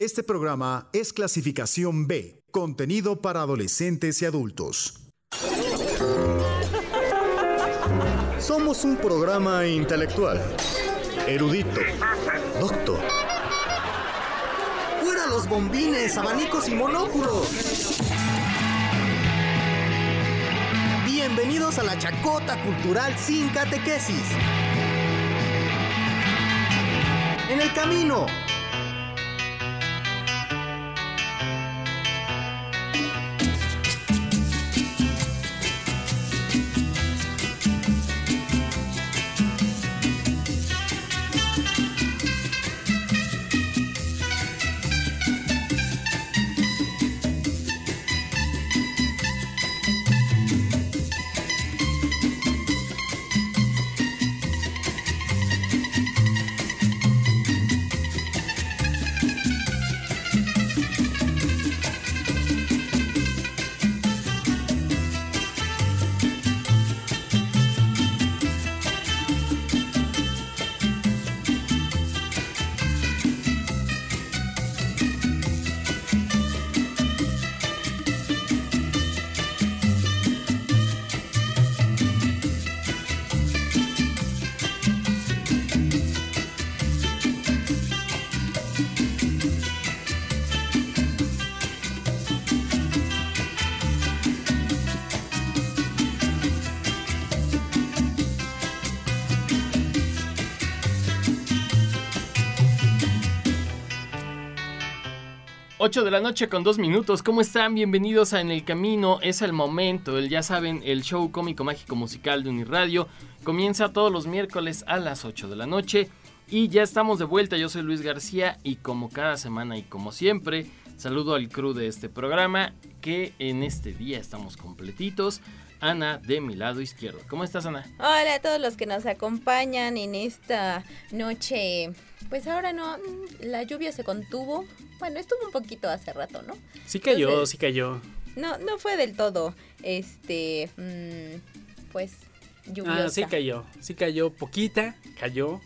Este programa es clasificación B, contenido para adolescentes y adultos. Somos un programa intelectual, erudito, doctor. ¡Fuera los bombines, abanicos y monóculos! Bienvenidos a la chacota cultural sin catequesis. En el camino 8 de la noche con 2 minutos. ¿Cómo están? Bienvenidos a En el Camino. Es el momento. El, ya saben, el show cómico mágico musical de Uniradio comienza todos los miércoles a las 8 de la noche. Y ya estamos de vuelta. Yo soy Luis García y como cada semana y como siempre, saludo al crew de este programa que en este día estamos completitos. Ana de mi lado izquierdo. ¿Cómo estás, Ana? Hola a todos los que nos acompañan en esta noche. Pues ahora no, la lluvia se contuvo. Bueno, estuvo un poquito hace rato, ¿no? Sí cayó, sí cayó. No, no fue del todo, este, mm, pues, lluviosa. Ah, sí cayó, sí cayó, poquita, cayó.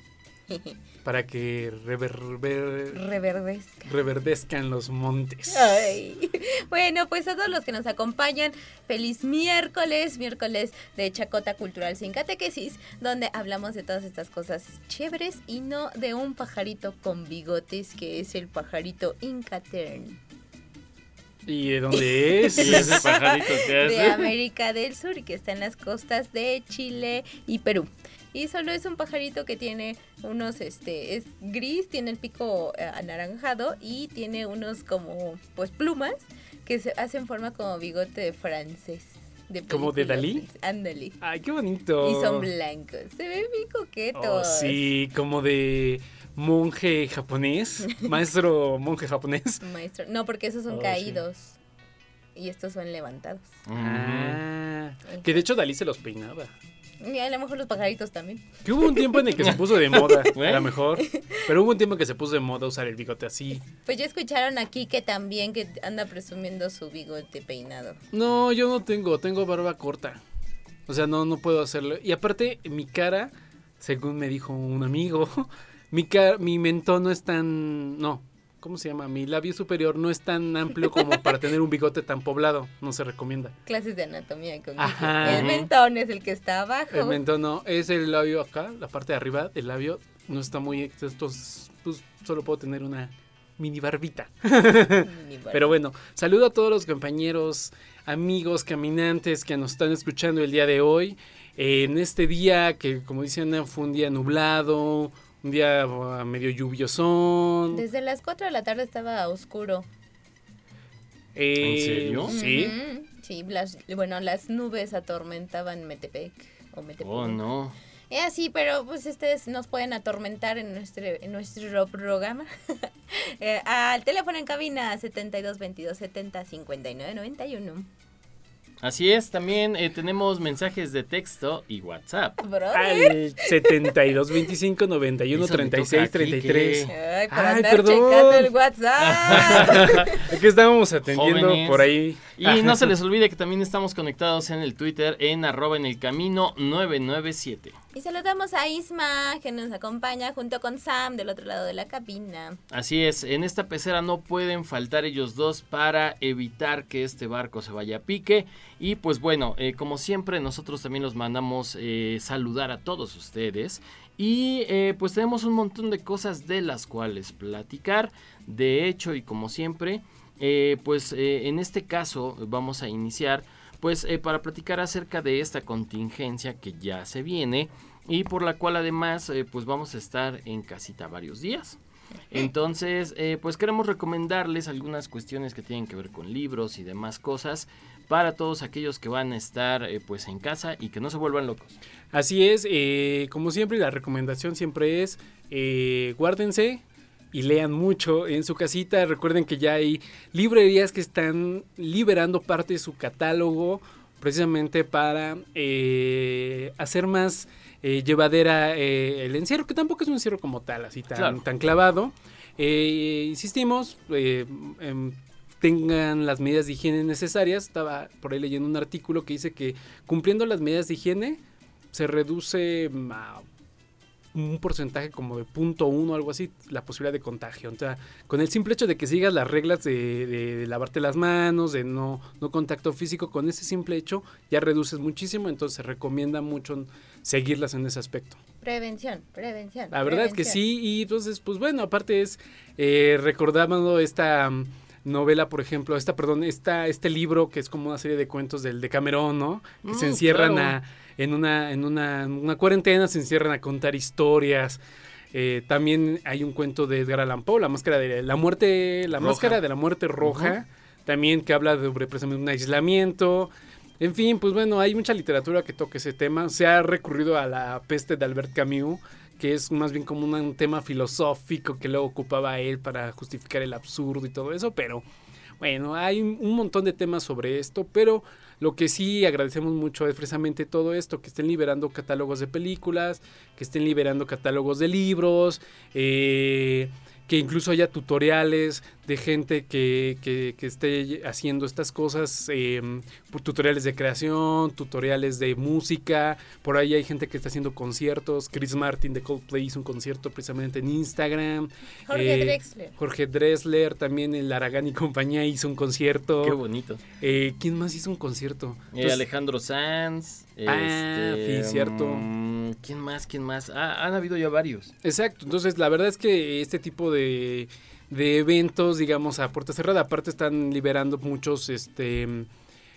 para que reverber... reverdezcan. reverdezcan los montes. Ay. Bueno, pues a todos los que nos acompañan, feliz miércoles, miércoles de Chacota Cultural sin Catequesis, donde hablamos de todas estas cosas chéveres y no de un pajarito con bigotes que es el pajarito Incatern. ¿Y de dónde es ¿Y ese ese pajarito que hace? De América del Sur y que está en las costas de Chile y Perú. Y solo es un pajarito que tiene unos, este, es gris, tiene el pico eh, anaranjado y tiene unos como, pues, plumas que se hacen forma como bigote de francés. De ¿Como de Dalí? Ándale. Ay, qué bonito. Y son blancos. Se ven bien Oh, coquetos. sí, como de monje japonés, maestro monje japonés. Maestro. No, porque esos son Oh, sí. caídos. Y estos son levantados. Ah, que de hecho Dalí se los peinaba. Y a lo mejor los pajaritos también. Que hubo un tiempo en el que se puso de moda, a lo mejor. Pero hubo un tiempo en que se puso de moda usar el bigote así. Pues ya escucharon aquí que también que anda presumiendo su bigote peinado. No, yo no tengo, tengo barba corta. O sea, no, no puedo hacerlo. Y aparte, mi cara, según me dijo un amigo, mi, ca- mi mentón no es tan... No, ¿cómo se llama? Mi labio superior no es tan amplio como para tener un bigote tan poblado. No se recomienda. Clases de anatomía con Ajá. El mentón es el que está abajo. El mentón no, es el labio acá, la parte de arriba del labio no está muy... Pues, solo puedo tener una mini barbita. Pero bueno, saludo a todos los compañeros, amigos, caminantes que nos están escuchando el día de hoy. Eh, en este día que, como dicen, fue un día nublado, un día uh, medio lluviosón. Desde las 4 de la tarde estaba oscuro. Eh, ¿En serio? Sí. Sí, las, bueno, las nubes atormentaban Metepec o Metepec. Oh, no. Es así, pero pues ustedes nos pueden atormentar en nuestro, en nuestro programa. Eh, al teléfono en cabina 72 22 70 59 91. Así es, también eh, tenemos mensajes de texto y WhatsApp. Brother. Al 72 25 91 Eso le 36 toca a Quique. 33. Ay, por Ay, andar perdón. checando el WhatsApp. Aquí estábamos atendiendo Jóvenes. por ahí. Y no se les olvide que también estamos conectados en el Twitter en arroba en el camino 997. y saludamos a Isma, que nos acompaña junto con Sam del otro lado de la cabina. Así es, en esta pecera no pueden faltar ellos dos para evitar que este barco se vaya a pique. Y pues bueno, eh, como siempre nosotros también los mandamos eh, saludar a todos ustedes. Y eh, pues tenemos un montón de cosas de las cuales platicar. De hecho, y como siempre, pues en este caso vamos a iniciar pues eh, para platicar acerca de esta contingencia que ya se viene y por la cual además eh, pues vamos a estar en casita varios días. Entonces, eh, pues queremos recomendarles algunas cuestiones que tienen que ver con libros y demás cosas para todos aquellos que van a estar eh, pues en casa y que no se vuelvan locos. Así es, eh, como siempre, la recomendación siempre es eh, guárdense y lean mucho en su casita. Recuerden que ya hay librerías que están liberando parte de su catálogo precisamente para eh, hacer más llevadera el encierro, que tampoco es un encierro como tal, así tan, Claro. tan clavado. Insistimos, tengan las medidas de higiene necesarias. Estaba por ahí leyendo un artículo que dice que cumpliendo las medidas de higiene se reduce mm, a un porcentaje como de punto uno, algo así, la posibilidad de contagio. O sea, con el simple hecho de que sigas las reglas de, de- de lavarte las manos, de no, no contacto físico, con ese simple hecho ya reduces muchísimo, entonces se recomienda mucho seguirlas en ese aspecto. Prevención, prevención. La verdad es que sí, y entonces, pues bueno, aparte es eh, recordando esta mm, novela, por ejemplo, esta, perdón, esta, este libro que es como una serie de cuentos del Decamerón, ¿no? Que se Mm, encierran claro. a, en, una, en una, una cuarentena, se encierran a contar historias. Eh, también hay un cuento de Edgar Allan Poe, la máscara de la muerte, la Roja. máscara de la muerte roja, también que habla sobre precisamente un aislamiento. En fin, pues bueno, hay mucha literatura que toca ese tema. Se ha recurrido a la peste de Albert Camus, que es más bien como un tema filosófico que luego ocupaba él para justificar el absurdo y todo eso, pero bueno, hay un un montón de temas sobre esto, pero lo que sí agradecemos mucho es precisamente todo esto, que estén liberando catálogos de películas, que estén liberando catálogos de libros, eh, que incluso haya tutoriales de gente que, que- que esté haciendo estas cosas, eh, tutoriales de creación, tutoriales de música, por ahí hay gente que está haciendo conciertos, Chris Martin de Coldplay hizo un concierto precisamente en Instagram, Jorge eh, Drexler. Jorge Dressler, también el Aragán y compañía hizo un concierto. Qué bonito. Eh, ¿Quién más hizo un concierto? Eh, Entonces, Alejandro Sanz. Ah, este, sí, cierto. mm, ¿Quién más? ¿Quién más? Ah, han habido ya varios. Exacto, entonces la verdad es que este tipo de, de eventos, digamos, a puerta cerrada, aparte están liberando muchos este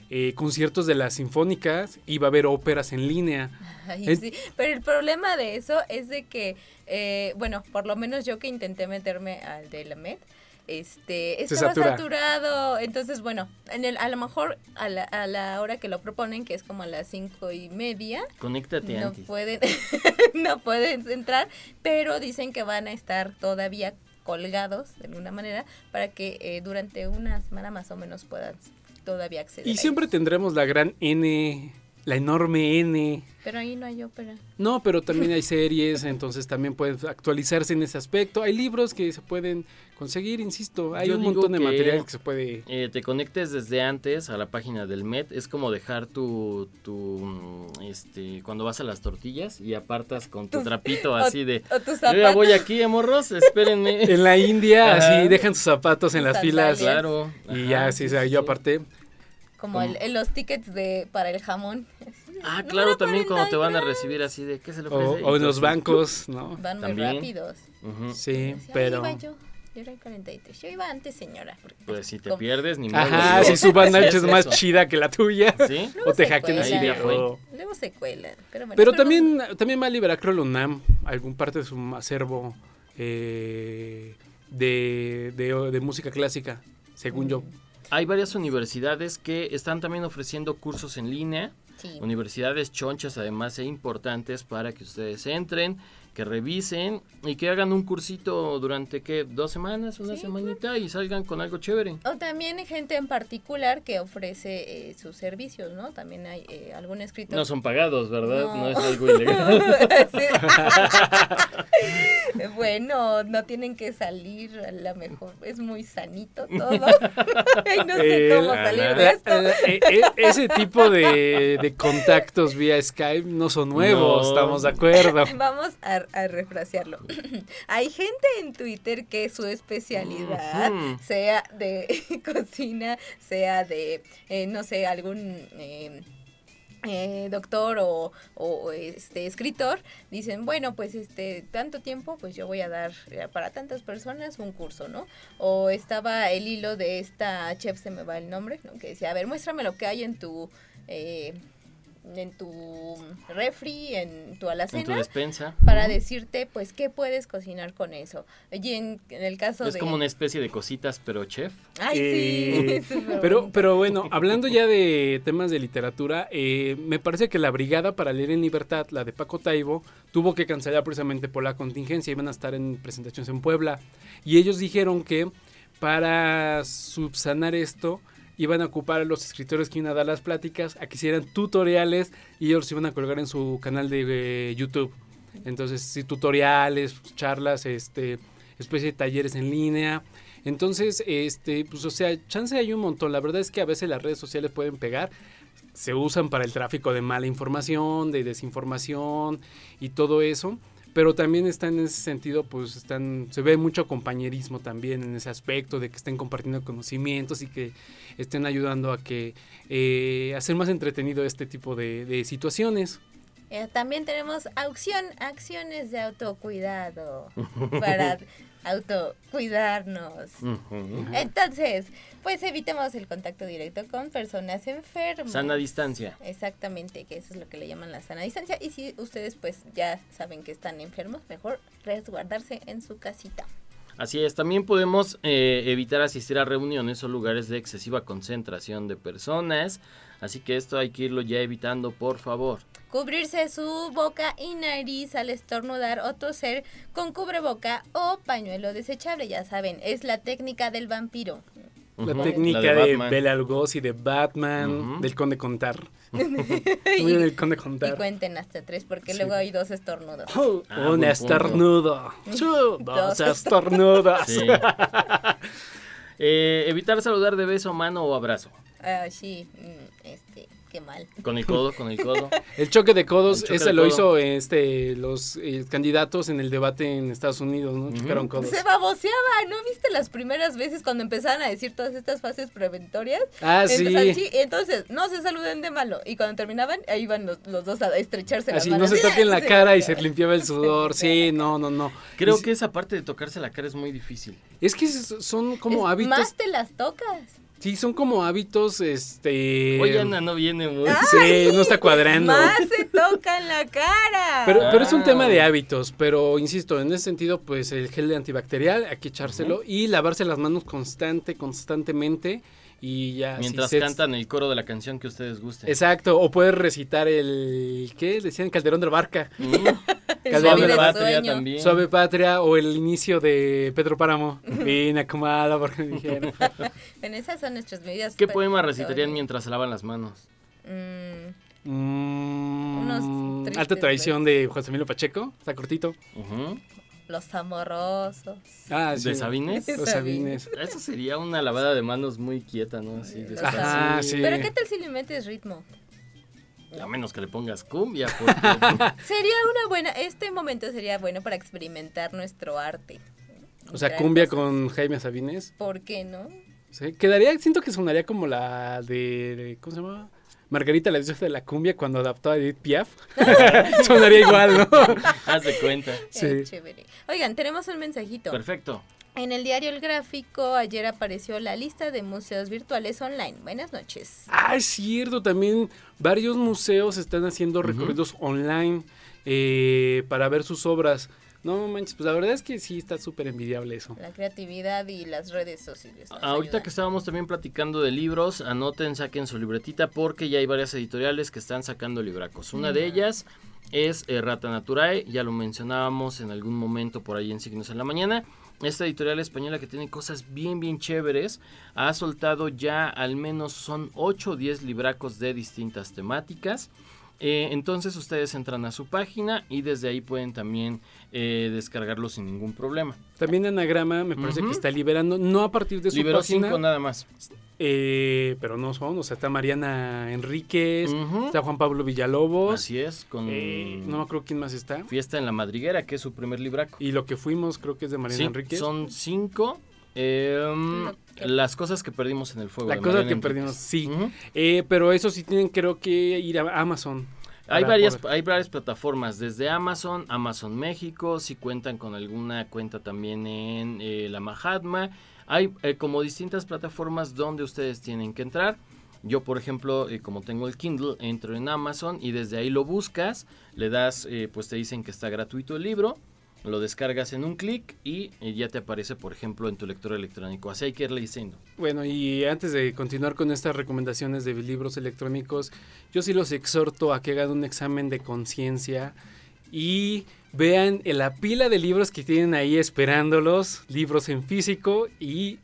eh, conciertos de las sinfónicas y va a haber óperas en línea. Ay, sí. Pero el problema de eso es de que, eh, bueno, por lo menos yo que intenté meterme al de la Met, este, estaba satura. saturado. Entonces, bueno, en el, a lo mejor a la, a la hora que lo proponen, que es como a las cinco y media, Conéctate no antes. pueden, no pueden entrar, pero dicen que van a estar todavía colgados de alguna manera para que eh, durante una semana más o menos puedan todavía acceder. Y siempre tendremos la gran N, la enorme N. Pero ahí no hay ópera. No, pero también hay series, entonces también pueden actualizarse en ese aspecto. Hay libros que se pueden conseguir, insisto, hay Yo un montón de que- material que se puede... Eh, te conectes desde antes a la página del Met. Es como dejar tu, tu mm, este, cuando vas a las tortillas y apartas con tu Tus- trapito así de. o tus Yo ya voy aquí, amorros, espérenme. En la India, Ajá. así, dejan sus zapatos en las filas. Claro. Y Ajá, ya, sí, o sea, sí, yo sí. aparte... Como el, el- los tickets de para el jamón. Ah, claro, también cuando te van a 43. recibir así de ¿qué se le O, ofrece? o en los bancos, ¿no? Van muy También. rápidos. Sí, pero... Yo. Era el 43. Yo iba antes, señora. porque, Pues si te pierdes, ni modo. Ajá, si su banda es más chida que la tuya. ¿Sí? O te hackean así de... Luego se cuelan. Pero, bueno, Pero también, también va a liberar, creo, la UNAM, algún parte de su acervo eh, de, de- de música clásica, según yo. Hay varias universidades que están también ofreciendo cursos en línea. Sí. Universidades chonchas además e importantes para que ustedes entren que revisen y que hagan un cursito durante, ¿qué? ¿Dos semanas? ¿Una semanita? Y salgan con algo chévere. O también hay gente en particular que ofrece eh, sus servicios, ¿no? También hay eh, algún escritor. No son pagados, ¿verdad? No, No. es algo ilegal. Bueno, no tienen que salir, a lo mejor es muy sanito todo. Ay, no sé El- cómo salir de esto. eh, eh, eh, ese tipo de, de contactos vía Skype no son nuevos, No. estamos de acuerdo. Vamos a, a refrasearlo. Hay gente en Twitter que su especialidad sea de cocina, sea de, eh, no sé, algún eh, eh, doctor o, o, este escritor, dicen, bueno, pues este tanto tiempo, pues yo voy a dar eh, para tantas personas un curso, ¿no? O estaba el hilo de esta chef, se me va el nombre, ¿no? Que decía, a ver, muéstrame lo que hay en tu... eh, en tu refri, en tu en alacena, tu despensa. para decirte pues qué puedes cocinar con eso. Y en, en el caso Es de como una especie de cositas, pero chef. Ay, Eh, sí, súper Pero, pero bueno, hablando ya de temas de literatura, eh, me parece que la Brigada para Leer en Libertad, la de Paco Taibo, tuvo que cancelar precisamente por la contingencia. Iban a estar en presentaciones en Puebla. Y ellos dijeron que para subsanar esto, iban a ocupar a los escritores que iban a dar las pláticas a que hicieran tutoriales y ellos los iban a colgar en su canal de eh, YouTube. Entonces, sí, tutoriales, charlas, este, especie de talleres en línea. Entonces, este, pues, o sea, chance hay un montón. La verdad es que a veces las redes sociales pueden pegar. Se usan para el tráfico de mala información, de desinformación y todo eso. Pero también están en ese sentido, pues están, se ve mucho compañerismo también en ese aspecto de que estén compartiendo conocimientos y que estén ayudando a que eh, hacer más entretenido este tipo de, de situaciones. Eh, también tenemos acción, acciones de autocuidado para autocuidarnos. Entonces, pues evitemos el contacto directo con personas enfermas. Sana distancia. Exactamente, que eso es lo que le llaman la sana distancia. Y si ustedes pues ya saben que están enfermos, mejor resguardarse en su casita. Así es, también podemos eh, evitar asistir a reuniones o lugares de excesiva concentración de personas. Así que esto hay que irlo ya evitando, por favor. Cubrirse su boca y nariz al estornudar o toser con cubreboca o pañuelo desechable. Ya saben, es la técnica del vampiro. La técnica la de, Batman. Bela Lugosi, de Batman, del Conde Contar. Muy bien, el Conde Y Contar. cuenten hasta tres porque Sí. luego hay dos estornudos. Oh, Ah, un estornudo. Dos Dos estornudos. Sí. Eh, evitar saludar de beso, mano o abrazo. Ah, sí, mm, qué mal. Con el codo, con el codo. El choque de codos, choque ese de lo codo. hizo este los eh, candidatos en el debate en Estados Unidos, ¿no? Chocaron codos. Se baboseaba, ¿no viste las primeras veces cuando empezaban a decir todas estas fases preventorias? Ah, sí. Empezaban, sí, entonces, no se saluden de malo. Y cuando terminaban, ahí iban los, los dos a estrecharse las Así no manos. se toquen la Sí. cara y se limpiaba el sudor. Sí, no, no, no. Creo Es- que esa parte de tocarse la cara es muy difícil. Es que son como Es- hábitos. Más te las tocas. Sí, son como hábitos, este. Oye, Ana no viene muy... Sí, no está cuadrando. Más se tocan la cara. Pero, pero es un Ah. tema de hábitos, pero insisto, en ese sentido, pues el gel antibacterial hay que echárselo y lavarse las manos constante, constantemente y ya. si Mientras se- cantan el coro de la canción que ustedes gusten. Exacto, o puedes recitar el, ¿qué? Decían Calderón de la Barca, Mm, El suave de patria sueño. también. Suave Patria o el inicio de Pedro Páramo. Vine acomada porque me dijeron. Bueno, esas son nuestras medidas. ¿Qué poema recitarían mientras se lavan las manos? Mm, Mm, alta traición de José Emilio Pacheco, está cortito. Los amorosos. Ah, ¿De Sabines? Los Sabines. Eso sería una lavada de manos muy quieta, ¿no? Así. Ajá, sí. Pero ¿qué tal si le metes ritmo? A menos que le pongas cumbia, porque... Sería una buena, este momento sería bueno para experimentar nuestro arte. O sea, cumbia cosas. con Jaime Sabines. ¿Por qué no? Sí, quedaría, siento que sonaría como la de, de- ¿cómo se llama? Margarita la diosa de la cumbia cuando adaptó a Edith Piaf. sonaría igual, ¿no? Haz de cuenta. Sí. Eh, chévere. Oigan, tenemos un mensajito. Perfecto. En el diario El Gráfico ayer apareció la lista de museos virtuales online. Buenas noches. Ah, es cierto, también varios museos están haciendo recorridos online eh, para ver sus obras. No manches, pues la verdad es que sí está súper envidiable eso. La creatividad y las redes sociales. Ahorita ayudan. que estábamos también platicando de libros, anoten, saquen su libretita porque ya hay varias editoriales que están sacando libracos. Una de ellas es eh, Rata Naturae, ya lo mencionábamos en algún momento por ahí en Signos en la Mañana. Esta editorial española que tiene cosas bien, bien chéveres, ha soltado ya al menos son 8 o 10 libracos de distintas temáticas. Eh, entonces ustedes entran a su página y desde ahí pueden también eh, descargarlo sin ningún problema. También Anagrama me parece que está liberando, no a partir de su Liberó página, 5 nada más. Eh, pero no son, o sea, está Mariana Enríquez, está Juan Pablo Villalobos, Así es, con eh, no creo quién más está. Fiesta en la Madriguera, que es su primer libraco. Y lo que fuimos creo que es de Mariana Sí, Enríquez. son cinco. que- las cosas que perdimos en el fuego. La de cosa Mariana que Enríquez. perdimos, sí. Eh, pero eso sí tienen creo que ir a Amazon. Hay varias, poder- hay varias plataformas, desde Amazon, Amazon México, si cuentan con alguna cuenta también en eh, la Mahatma. Hay eh, como distintas plataformas donde ustedes tienen que entrar. Yo, por ejemplo, eh, como tengo el Kindle, entro en Amazon y desde ahí lo buscas, le das, eh, pues te dicen que está gratuito el libro, lo descargas en un clic y eh, ya te aparece, por ejemplo, en tu lector electrónico. Así hay que irle diciendo. Bueno, y antes de continuar con estas recomendaciones de libros electrónicos, yo sí los exhorto a que hagan un examen de conciencia y vean la pila de libros que tienen ahí esperándolos, libros en físico y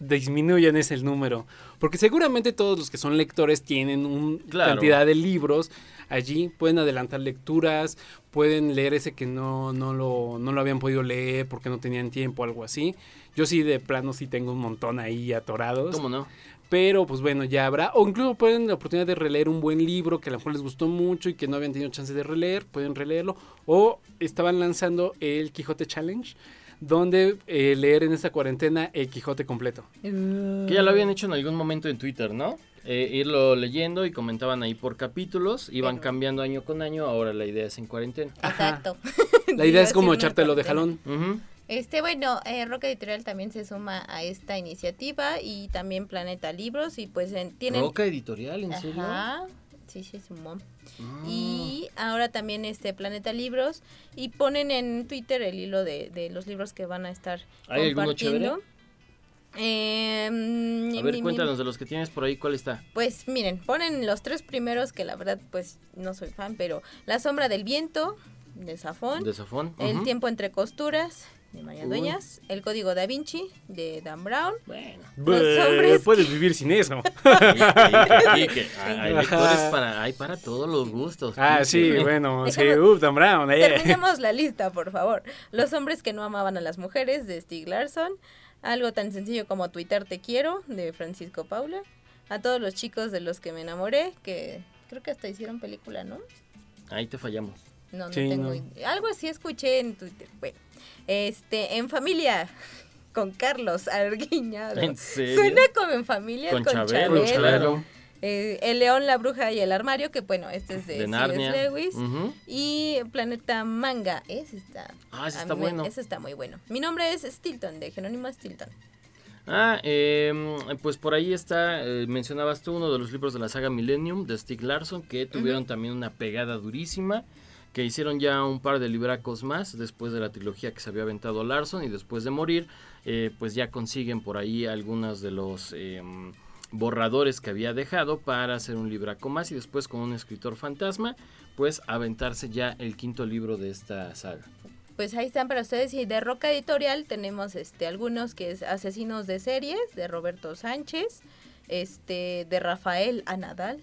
disminuyan ese número. Porque seguramente todos los que son lectores tienen una Claro. cantidad de libros allí, pueden adelantar lecturas, pueden leer ese que no, no, lo, no lo habían podido leer porque no tenían tiempo, algo así. Yo sí de plano sí tengo un montón ahí atorados. ¿Cómo no? Pero pues bueno, ya habrá. O incluso pueden la oportunidad de releer un buen libro que a lo mejor les gustó mucho y que no habían tenido chance de releer. Pueden releerlo. O estaban lanzando el Quijote Challenge. Donde eh, leer en esta cuarentena el Quijote completo. Que ya lo habían hecho en algún momento en Twitter, ¿no? Eh, irlo leyendo y comentaban ahí por capítulos, iban Pero- cambiando año con año, ahora la idea es en cuarentena. Exacto. La idea es como echártelo de jalón. Ujú. Este, bueno, eh, Roca Editorial también se suma a esta iniciativa y también Planeta Libros y pues en- tienen... Roca Editorial, ¿en serio? Ajá, sí, sí, sumó. Ah. Y ahora también este Planeta Libros y ponen en Twitter el hilo de, de los libros que van a estar ¿Hay alguno compartiendo. Eh, A ver, mi- mi- cuéntanos de los que tienes por ahí, ¿cuál está? Pues miren, ponen los tres primeros que la verdad pues no soy fan, pero La sombra del viento de Safón, De Safón. El tiempo entre costuras de María Uy. Dueñas, El código da Vinci de Dan Brown, Bueno. Los hombres Puedes vivir sin eso. Y- y- y que hay, hay lectores para, hay para todos los gustos. ah, sí, bueno. Sí, uh, Dan Brown. eh. Terminemos la lista, por favor. Los hombres que no amaban a las mujeres de Stieg Larsson. Algo tan sencillo como Twitter te quiero de Francisco Paula. A todos los chicos de los que me enamoré, que creo que hasta hicieron película, ¿no? Ahí te fallamos. No, no Sí, tengo no. Algo así escuché en Twitter. Bueno, este, en familia con Carlos Arguiñado. ¿En serio? Suena como en familia Con con, Chabelo. Eh, el león, la bruja y el armario, que bueno, este es de, De. Narnia. Lewis. Y Planeta Manga, ese está. Ah, ese está mí me- bueno. Ese está muy bueno. Mi nombre es Stilton, de Jerónimo Stilton. Ah, em, pues por ahí está, eh, mencionabas tú uno de los libros de la saga Millennium de Stieg Larsson, que tuvieron también una pegada durísima, que hicieron ya un par de libracos más después de la trilogía que se había aventado Larsson y después de morir, eh, pues ya consiguen por ahí algunos de los em, borradores que había dejado para hacer un libraco más y después con un escritor fantasma, pues aventarse ya el quinto libro de esta saga. Pues ahí están para ustedes. Y de Roca Editorial tenemos este algunos que es Asesinos de Series, de Roberto Sánchez, este de Rafael Anadal,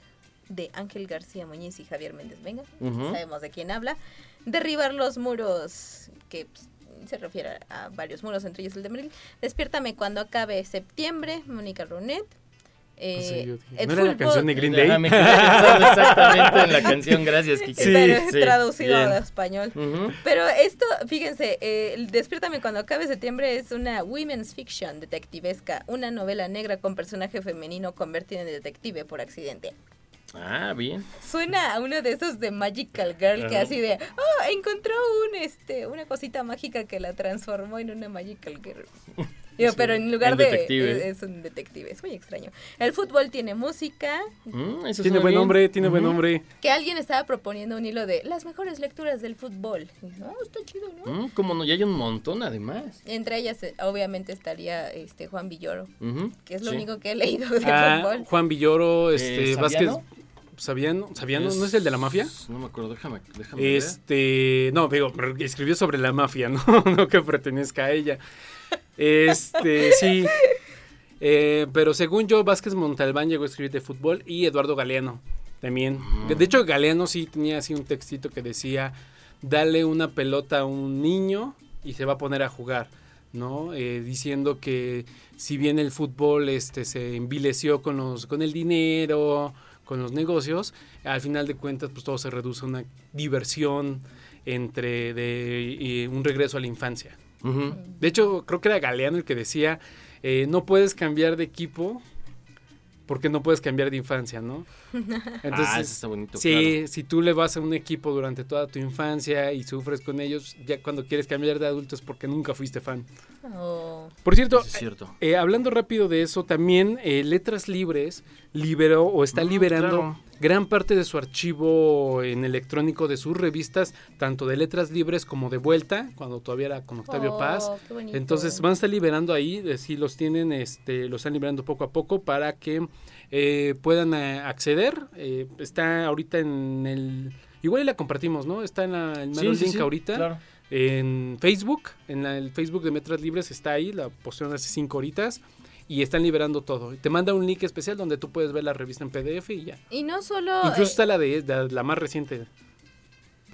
de Ángel García Muñiz y Javier Méndez Venga. Sabemos de quién habla. Derribar los muros, que pues, se refiere a varios muros, entre ellos el de Meril. Despiértame cuando acabe septiembre, Mónica Ronet. Eh, Sí, yo dije, el ¿No era la canción de Green Day? Ajá, me quedé pensando exactamente en la canción, gracias Kike. Sí, sí. traducido Bien. a español. Pero esto, fíjense, eh, Despiértame cuando acabe septiembre es una women's fiction detectivesca, una novela negra con personaje femenino convertido en detective por accidente. Ah, bien. Suena a uno de esos de Magical Girl que así de, oh, encontró un este una cosita mágica que la transformó en una Magical Girl. Digo, pero en lugar un de detective. es, es un detective, es muy extraño. El fútbol tiene música, Mm, eso Tiene buen bien. nombre, tiene buen Ujú. nombre. que alguien estaba proponiendo un hilo de las mejores lecturas del fútbol. Y dije, oh, está chido, ¿no? Mm, como no, ya hay un montón además. Entre ellas, eh, obviamente, estaría este Juan Villoro, Ujú, que es lo sí. único que he leído de Ah, fútbol. Juan Villoro, este, Eh, Vázquez. Sabiano, Sabiano, ¿no es el de la mafia? No me acuerdo, déjame, déjame ver. Este, no, digo, escribió sobre la mafia, ¿no? no que pertenezca a ella. Este, sí. Eh, pero según yo, Vázquez Montalbán llegó a escribir de fútbol y Eduardo Galeano también. De hecho, Galeano sí tenía así un textito que decía, dale una pelota a un niño y se va a poner a jugar. ¿no? Eh, diciendo que si bien el fútbol este, se envileció con, los, con el dinero, con los negocios, al final de cuentas pues todo se reduce a una diversión entre de, y un regreso a la infancia. De hecho, creo que era Galeano el que decía, eh, no puedes cambiar de equipo porque no puedes cambiar de infancia, ¿no? ah, ese está bonito. Sí, claro. si tú le vas a un equipo durante toda tu infancia y sufres con ellos, ya cuando quieres cambiar de adulto es porque nunca fuiste fan. Oh, Por cierto, Eso es cierto. eh, hablando rápido de eso, también eh, Letras Libres liberó o está Mm, liberando claro. Gran parte de su archivo en electrónico de sus revistas, tanto de Letras Libres como de Vuelta, cuando todavía era con Octavio oh, Paz. Entonces van a estar liberando ahí, eh, sí los tienen, este, los están liberando poco a poco para que eh, puedan eh, acceder. Eh, está ahorita en el, igual y la compartimos, ¿no? Está en la, el Sí, sí, link sí, ahorita claro. en Facebook, en la- el Facebook de Metras Libres está ahí, la postearon hace cinco horitas y están liberando todo. Te manda un link especial donde tú puedes ver la revista en PDF y ya. Y no solo... Incluso eh, está la de la, la más reciente.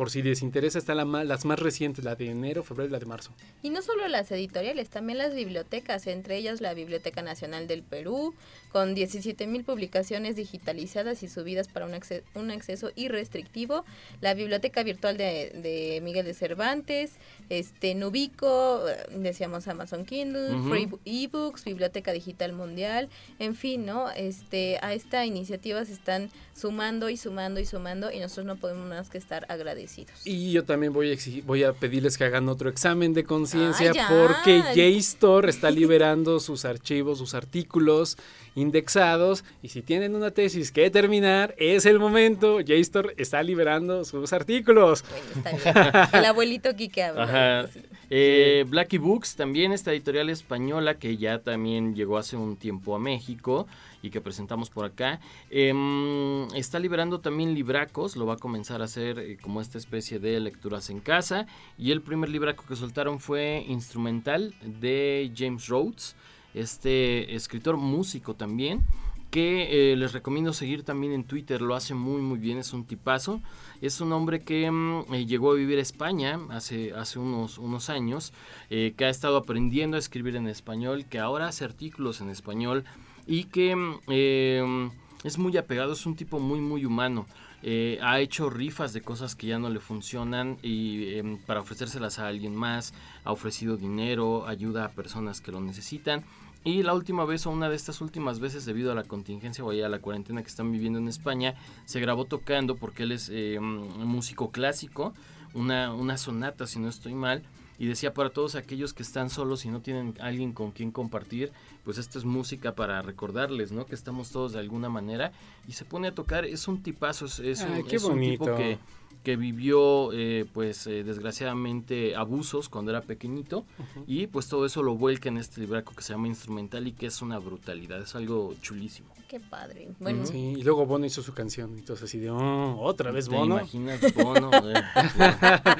Por si les interesa, está la ma- las más recientes, la de enero, febrero y la de marzo. Y no solo las editoriales, también las bibliotecas, entre ellas la Biblioteca Nacional del Perú, con 17 mil publicaciones digitalizadas y subidas para un, acce- un acceso irrestrictivo, la Biblioteca Virtual de, de Miguel de Cervantes, este Nubico, decíamos Amazon Kindle. Free eBooks, Biblioteca Digital Mundial, en fin, ¿no? Este, a esta iniciativa se están sumando y sumando y sumando y nosotros no podemos más que estar agradecidos. Y yo también voy a, exigir- voy a pedirles que hagan otro examen de conciencia ya. porque JSTOR está liberando sus archivos, sus artículos indexados y si tienen una tesis que terminar, es el momento. JSTOR está liberando sus artículos. Bueno, está bien. El abuelito Quique habla. Ajá. Eh, Blackie Books, también esta editorial española que ya también llegó hace un tiempo a México y que presentamos por acá. Em, está liberando también libracos, lo va a comenzar a hacer eh, como esta especie de lecturas en casa. Y el primer libraco que soltaron fue Instrumental de James Rhodes, este escritor músico también. Que eh, les recomiendo seguir también en Twitter, lo hace muy muy bien, es un tipazo. Es un hombre que mm, eh, llegó a vivir a España hace, hace unos, unos años, que ha estado aprendiendo a escribir en español, que ahora hace artículos en español y que eh, es muy apegado, es un tipo muy muy humano. Eh, ha hecho rifas de cosas que ya no le funcionan y em, para ofrecérselas a alguien más, ha ofrecido dinero, ayuda a personas que lo necesitan. Y la última vez, o una de estas últimas veces, debido a la contingencia o a la cuarentena que están viviendo en España, se grabó tocando porque él es un músico clásico, una, una sonata, si no estoy mal. Y decía para todos aquellos que están solos y no tienen alguien con quien compartir, pues esta es música para recordarles, ¿no? Que estamos todos de alguna manera. Y se pone a tocar, es un tipazo, es, es un, Ay, es un tipo que, que vivió, eh, pues eh, desgraciadamente, abusos cuando era pequeñito. Y pues todo eso lo vuelca en este libraco que se llama Instrumental y que es una brutalidad, es algo chulísimo. Qué padre. Bueno, Sí, y luego Bono hizo su canción. Entonces así de, oh, otra vez ¿Te Bono. imaginas Bono? Eh,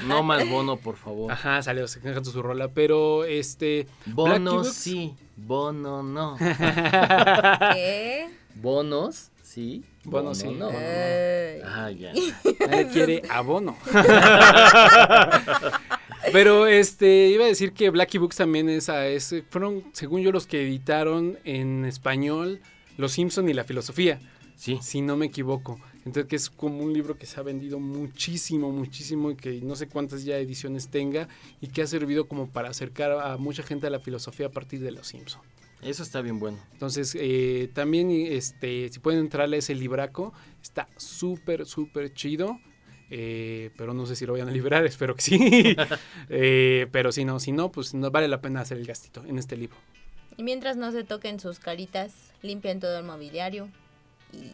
no más Bono, por favor. Ajá, salió, se cantando su rola. Pero este. Bono sí, Bono no. ¿qué? Bonos sí, Bono sí. no. Ah, ya. Nadie quiere abono. Pero este iba a decir que Blackie Books también es, a- es- fueron, según yo, los que editaron en español Los Simpson y la filosofía, Sí, si no me equivoco. Entonces que es como un libro que se ha vendido muchísimo, muchísimo y que no sé cuántas ya ediciones tenga y que ha servido como para acercar a mucha gente a la filosofía a partir de Los Simpson. Eso está bien bueno. Entonces, eh, también, este, si pueden entrarle a ese libraco, está súper, súper chido. eh, pero no sé si lo vayan a liberar, espero que sí. Eh, pero si no, si no, pues no vale la pena hacer el gastito en este libro. Y mientras no se toquen sus caritas, limpian todo el mobiliario. Y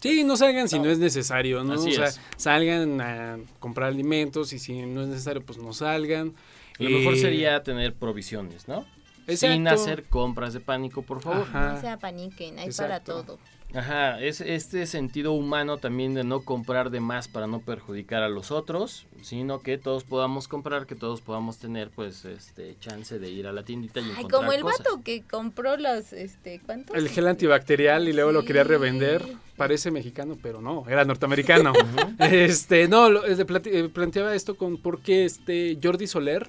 Sí, no salgan si no es necesario, ¿no? Así o sea, es. salgan a comprar alimentos y si no es necesario, pues no salgan. Lo mejor Eh, sería tener provisiones, ¿no? Sin hacer compras de pánico, por favor. Ajá. No sea paniquen, hay Exacto. para todo. Ajá, es este sentido humano también de no comprar de más para no perjudicar a los otros, sino que todos podamos comprar, que todos podamos tener pues este chance de ir a la tiendita y Ay, encontrar como el cosas. vato que compró los, este, ¿cuántos? El gel antibacterial y luego lo quería revender. Parece mexicano, pero no, era norteamericano. este, no, lo- eh, planteaba esto con porque este Jordi Soler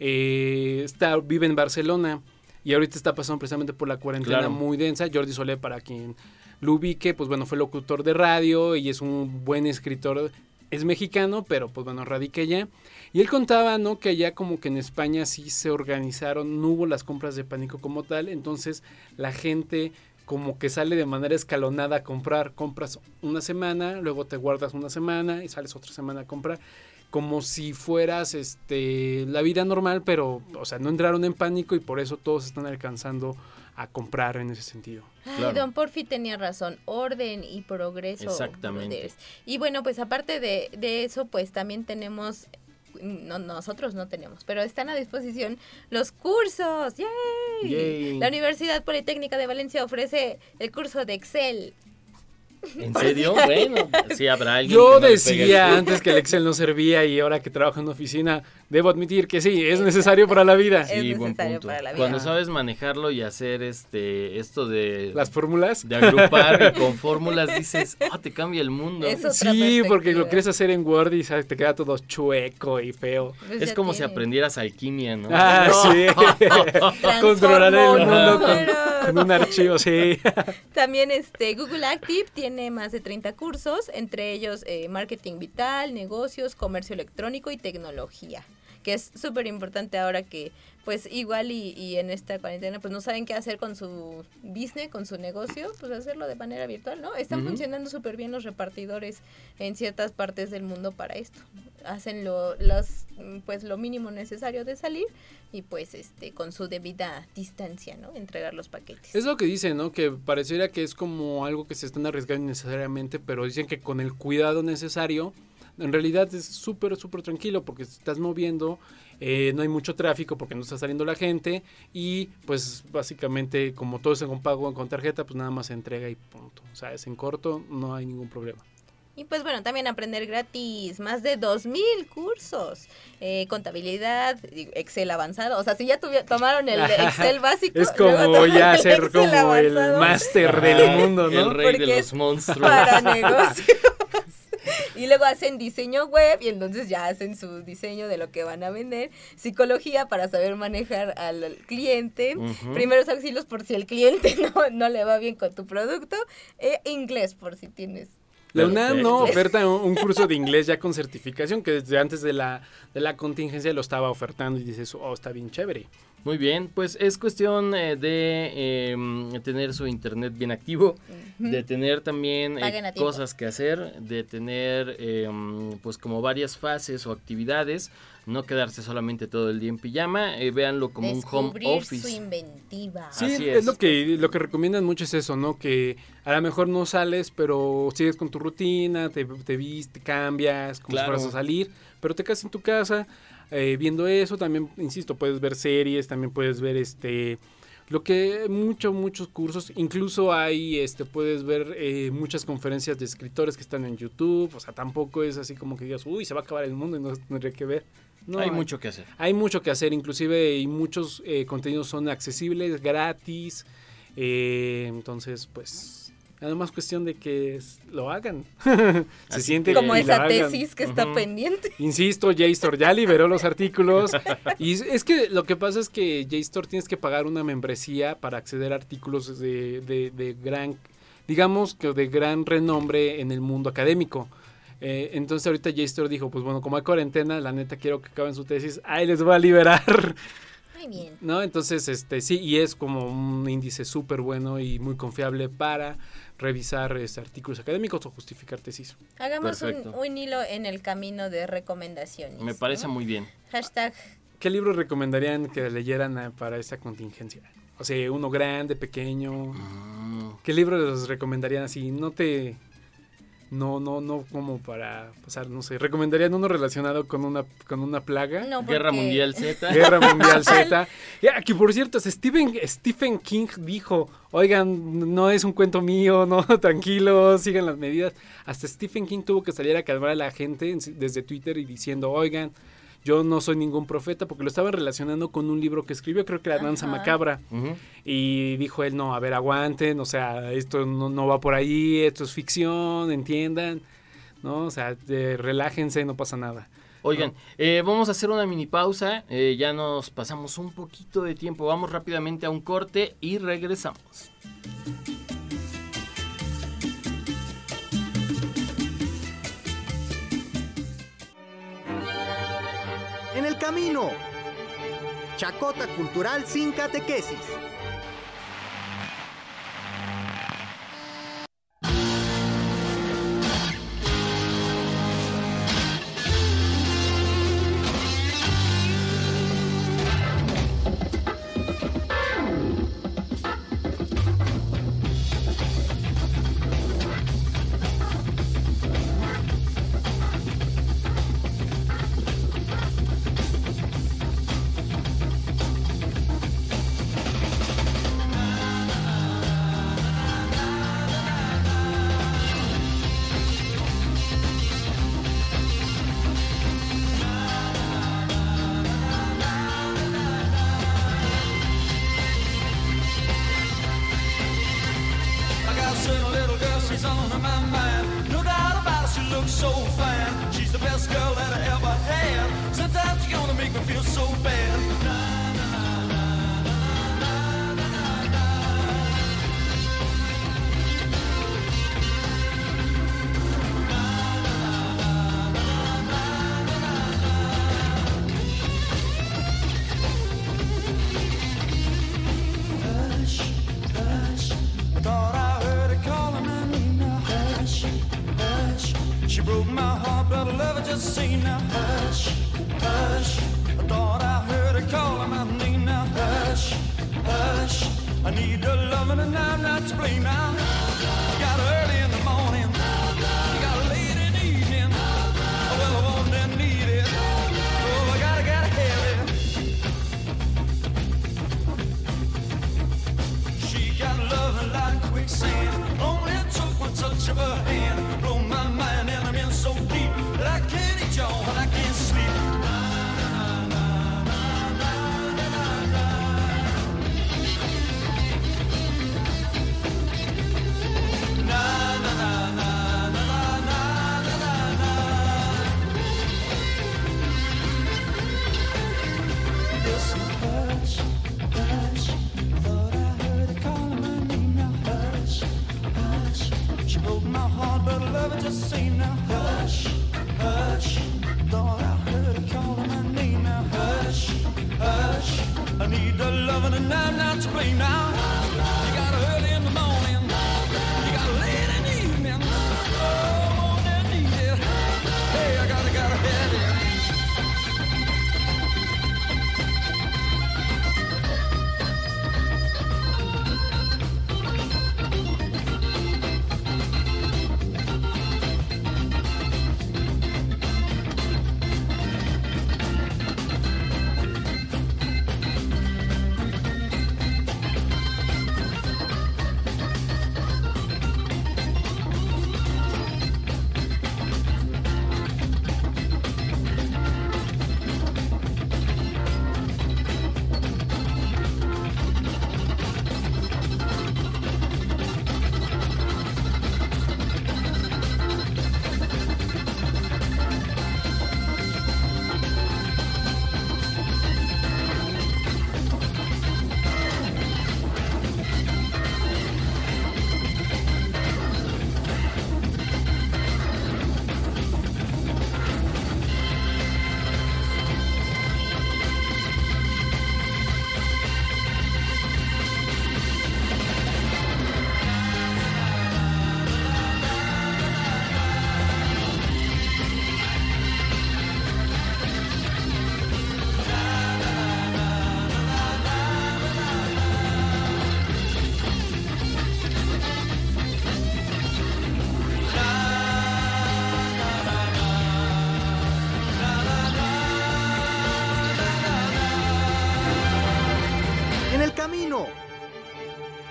eh, está, vive en Barcelona y ahorita está pasando precisamente por la cuarentena Claro. muy densa. Jordi Soler, para quien lo ubique, pues bueno, fue locutor de radio y es un buen escritor. Es mexicano, pero pues bueno, radica allá. Y él contaba, ¿no? Que allá como que en España sí se organizaron, no hubo las compras de pánico como tal, entonces la gente como que sale de manera escalonada a comprar, compras una semana, luego te guardas una semana y sales otra semana a comprar, como si fueras este la vida normal, pero o sea, no entraron en pánico y por eso todos están alcanzando a comprar en ese sentido. Ay, Claro. Don Porfi tenía razón, orden y progreso. Exactamente. brothers. Y bueno, pues aparte de, de eso, pues también tenemos, no, nosotros no tenemos, pero están a disposición los cursos. ¡Yay! Yay. La Universidad Politécnica de Valencia ofrece el curso de Excel. ¿En serio? bueno, sí habrá alguien Yo que no decía el- antes que el Excel no servía y ahora que trabajo en una oficina, debo admitir que sí, es necesario para la vida. Es Sí, buen necesario punto. para la vida. Cuando sabes manejarlo y hacer este esto de Las fórmulas. de agrupar y con fórmulas dices, "Ah, te cambia el mundo." Es Sí, porque lo quieres hacer en Word y ¿sabes? te queda todo chueco y feo. Pues Es como si aprendieras alquimia, ¿no? Ah, sí. Controlar el mundo con un archivo, sí. También este Google Active tiene más de 30 cursos, entre ellos eh, marketing vital, negocios, comercio electrónico y tecnología, que es súper importante ahora que pues igual y, y en esta cuarentena pues no saben qué hacer con su business, con su negocio, pues hacerlo de manera virtual, ¿no? Están funcionando súper bien los repartidores en ciertas partes del mundo para esto. Hacen lo, los, pues lo mínimo necesario de salir y pues este con su debida distancia, ¿no? Entregar los paquetes. Es lo que dicen, ¿no? Que pareciera que es como algo que se están arriesgando innecesariamente, pero dicen que con el cuidado necesario, en realidad es súper, súper tranquilo porque estás moviendo, eh, no hay mucho tráfico porque no está saliendo la gente y pues básicamente como todo es con pago con tarjeta, pues nada más se entrega y punto. O sea, es en corto, no hay ningún problema. Y pues bueno, también aprender gratis, más de 2.000 cursos, eh, contabilidad, Excel avanzado, o sea, si ya tuvi- tomaron el Excel básico, Es como ya el ser Excel como el máster del mundo, El ¿no? rey de los monstruos. para negocios. Y luego hacen diseño web y entonces ya hacen su diseño de lo que van a vender. Psicología para saber manejar al cliente. Primeros auxilios por si el cliente no, no le va bien con tu producto. E inglés por si tienes La UNAM no oferta un, un curso de inglés ya con certificación que desde antes de la, de la contingencia lo estaba ofertando y dices, oh, está bien chévere. Muy bien, pues es cuestión eh, de eh, tener su internet bien activo, de tener también eh, cosas que hacer, de tener eh, pues como varias fases o actividades, no quedarse solamente todo el día en pijama, eh, véanlo como un home office. su inventiva. Sí, Así es. es. lo que lo que recomiendan mucho es eso, ¿no? Que a lo mejor no sales, pero sigues con tu rutina, te, te vistes, cambias, como Claro. si fueras a salir, pero te quedas en tu casa eh, viendo eso, también, insisto, puedes ver series, también puedes ver este lo que muchos muchos cursos incluso hay este puedes ver eh, muchas conferencias de escritores que están en YouTube o sea tampoco es así como que digas uy se va a acabar el mundo y no tendré que ver no Hay mucho que hacer. hay mucho que hacer, inclusive y muchos eh, contenidos son accesibles, gratis. eh, entonces, pues, nada más cuestión de que es- lo hagan. Se Así siente Como esa hagan. tesis que está pendiente. Insisto, JSTOR ya liberó los artículos. Y es- es que lo que pasa es que JSTOR tienes que pagar una membresía para acceder a artículos de, de- de gran, digamos que de gran renombre en el mundo académico. Eh, entonces ahorita JSTOR dijo, pues bueno, como hay cuarentena, la neta quiero que acaben su tesis, ahí les voy a liberar. Muy bien. ¿No? Entonces, este, sí, y es como un índice súper bueno y muy confiable para revisar este, artículos académicos o justificar tesis. Hagamos un, un hilo en el camino de recomendaciones. Me parece ¿no? muy bien. Hashtag ¿Qué libros recomendarían que leyeran eh, para esta contingencia? O sea, uno grande, pequeño. Mm, ¿Qué libros les recomendarían así? No te... No, no, no como para pasar, no sé. ¿Recomendarían uno relacionado con una, con una plaga? No, Guerra Mundial Z. Guerra Mundial Z. Ya, que por cierto, Stephen, Stephen King dijo, oigan, no es un cuento mío, no, tranquilos, sigan las medidas. Hasta Stephen King tuvo que salir a calmar a la gente en- desde Twitter y diciendo, oigan, yo no soy ningún profeta, porque lo estaban relacionando con un libro que escribió, creo que era Danza Ajá. Macabra. Y dijo él, no, a ver, aguanten, o sea, esto no, no va por ahí, esto es ficción, entiendan, ¿no? O sea, de- relájense, no pasa nada. Oigan, eh, vamos a hacer una mini pausa. eh, ya nos pasamos un poquito de tiempo. Vamos rápidamente a un corte y regresamos. Chacota cultural sin catequesis. She broke my heart, but I love just the same now. Hush, hush. I thought I heard her calling my name now. Hush, hush. I need her loving and I'm not to blame now. Now.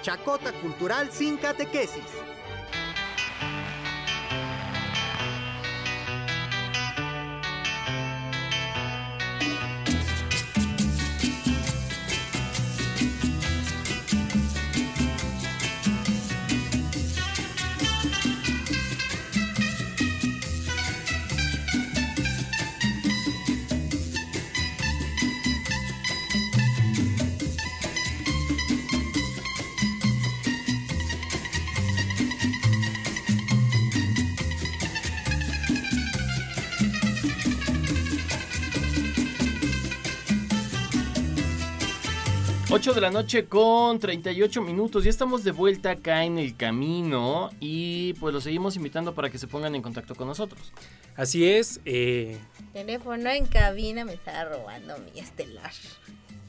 Chacota Cultural sin catequesis. Ocho de la noche con 38 minutos. Ya estamos de vuelta acá en el camino y pues los seguimos invitando para que se pongan en contacto con nosotros. Así es. eh, Teléfono en cabina me estaba robando mi estelar.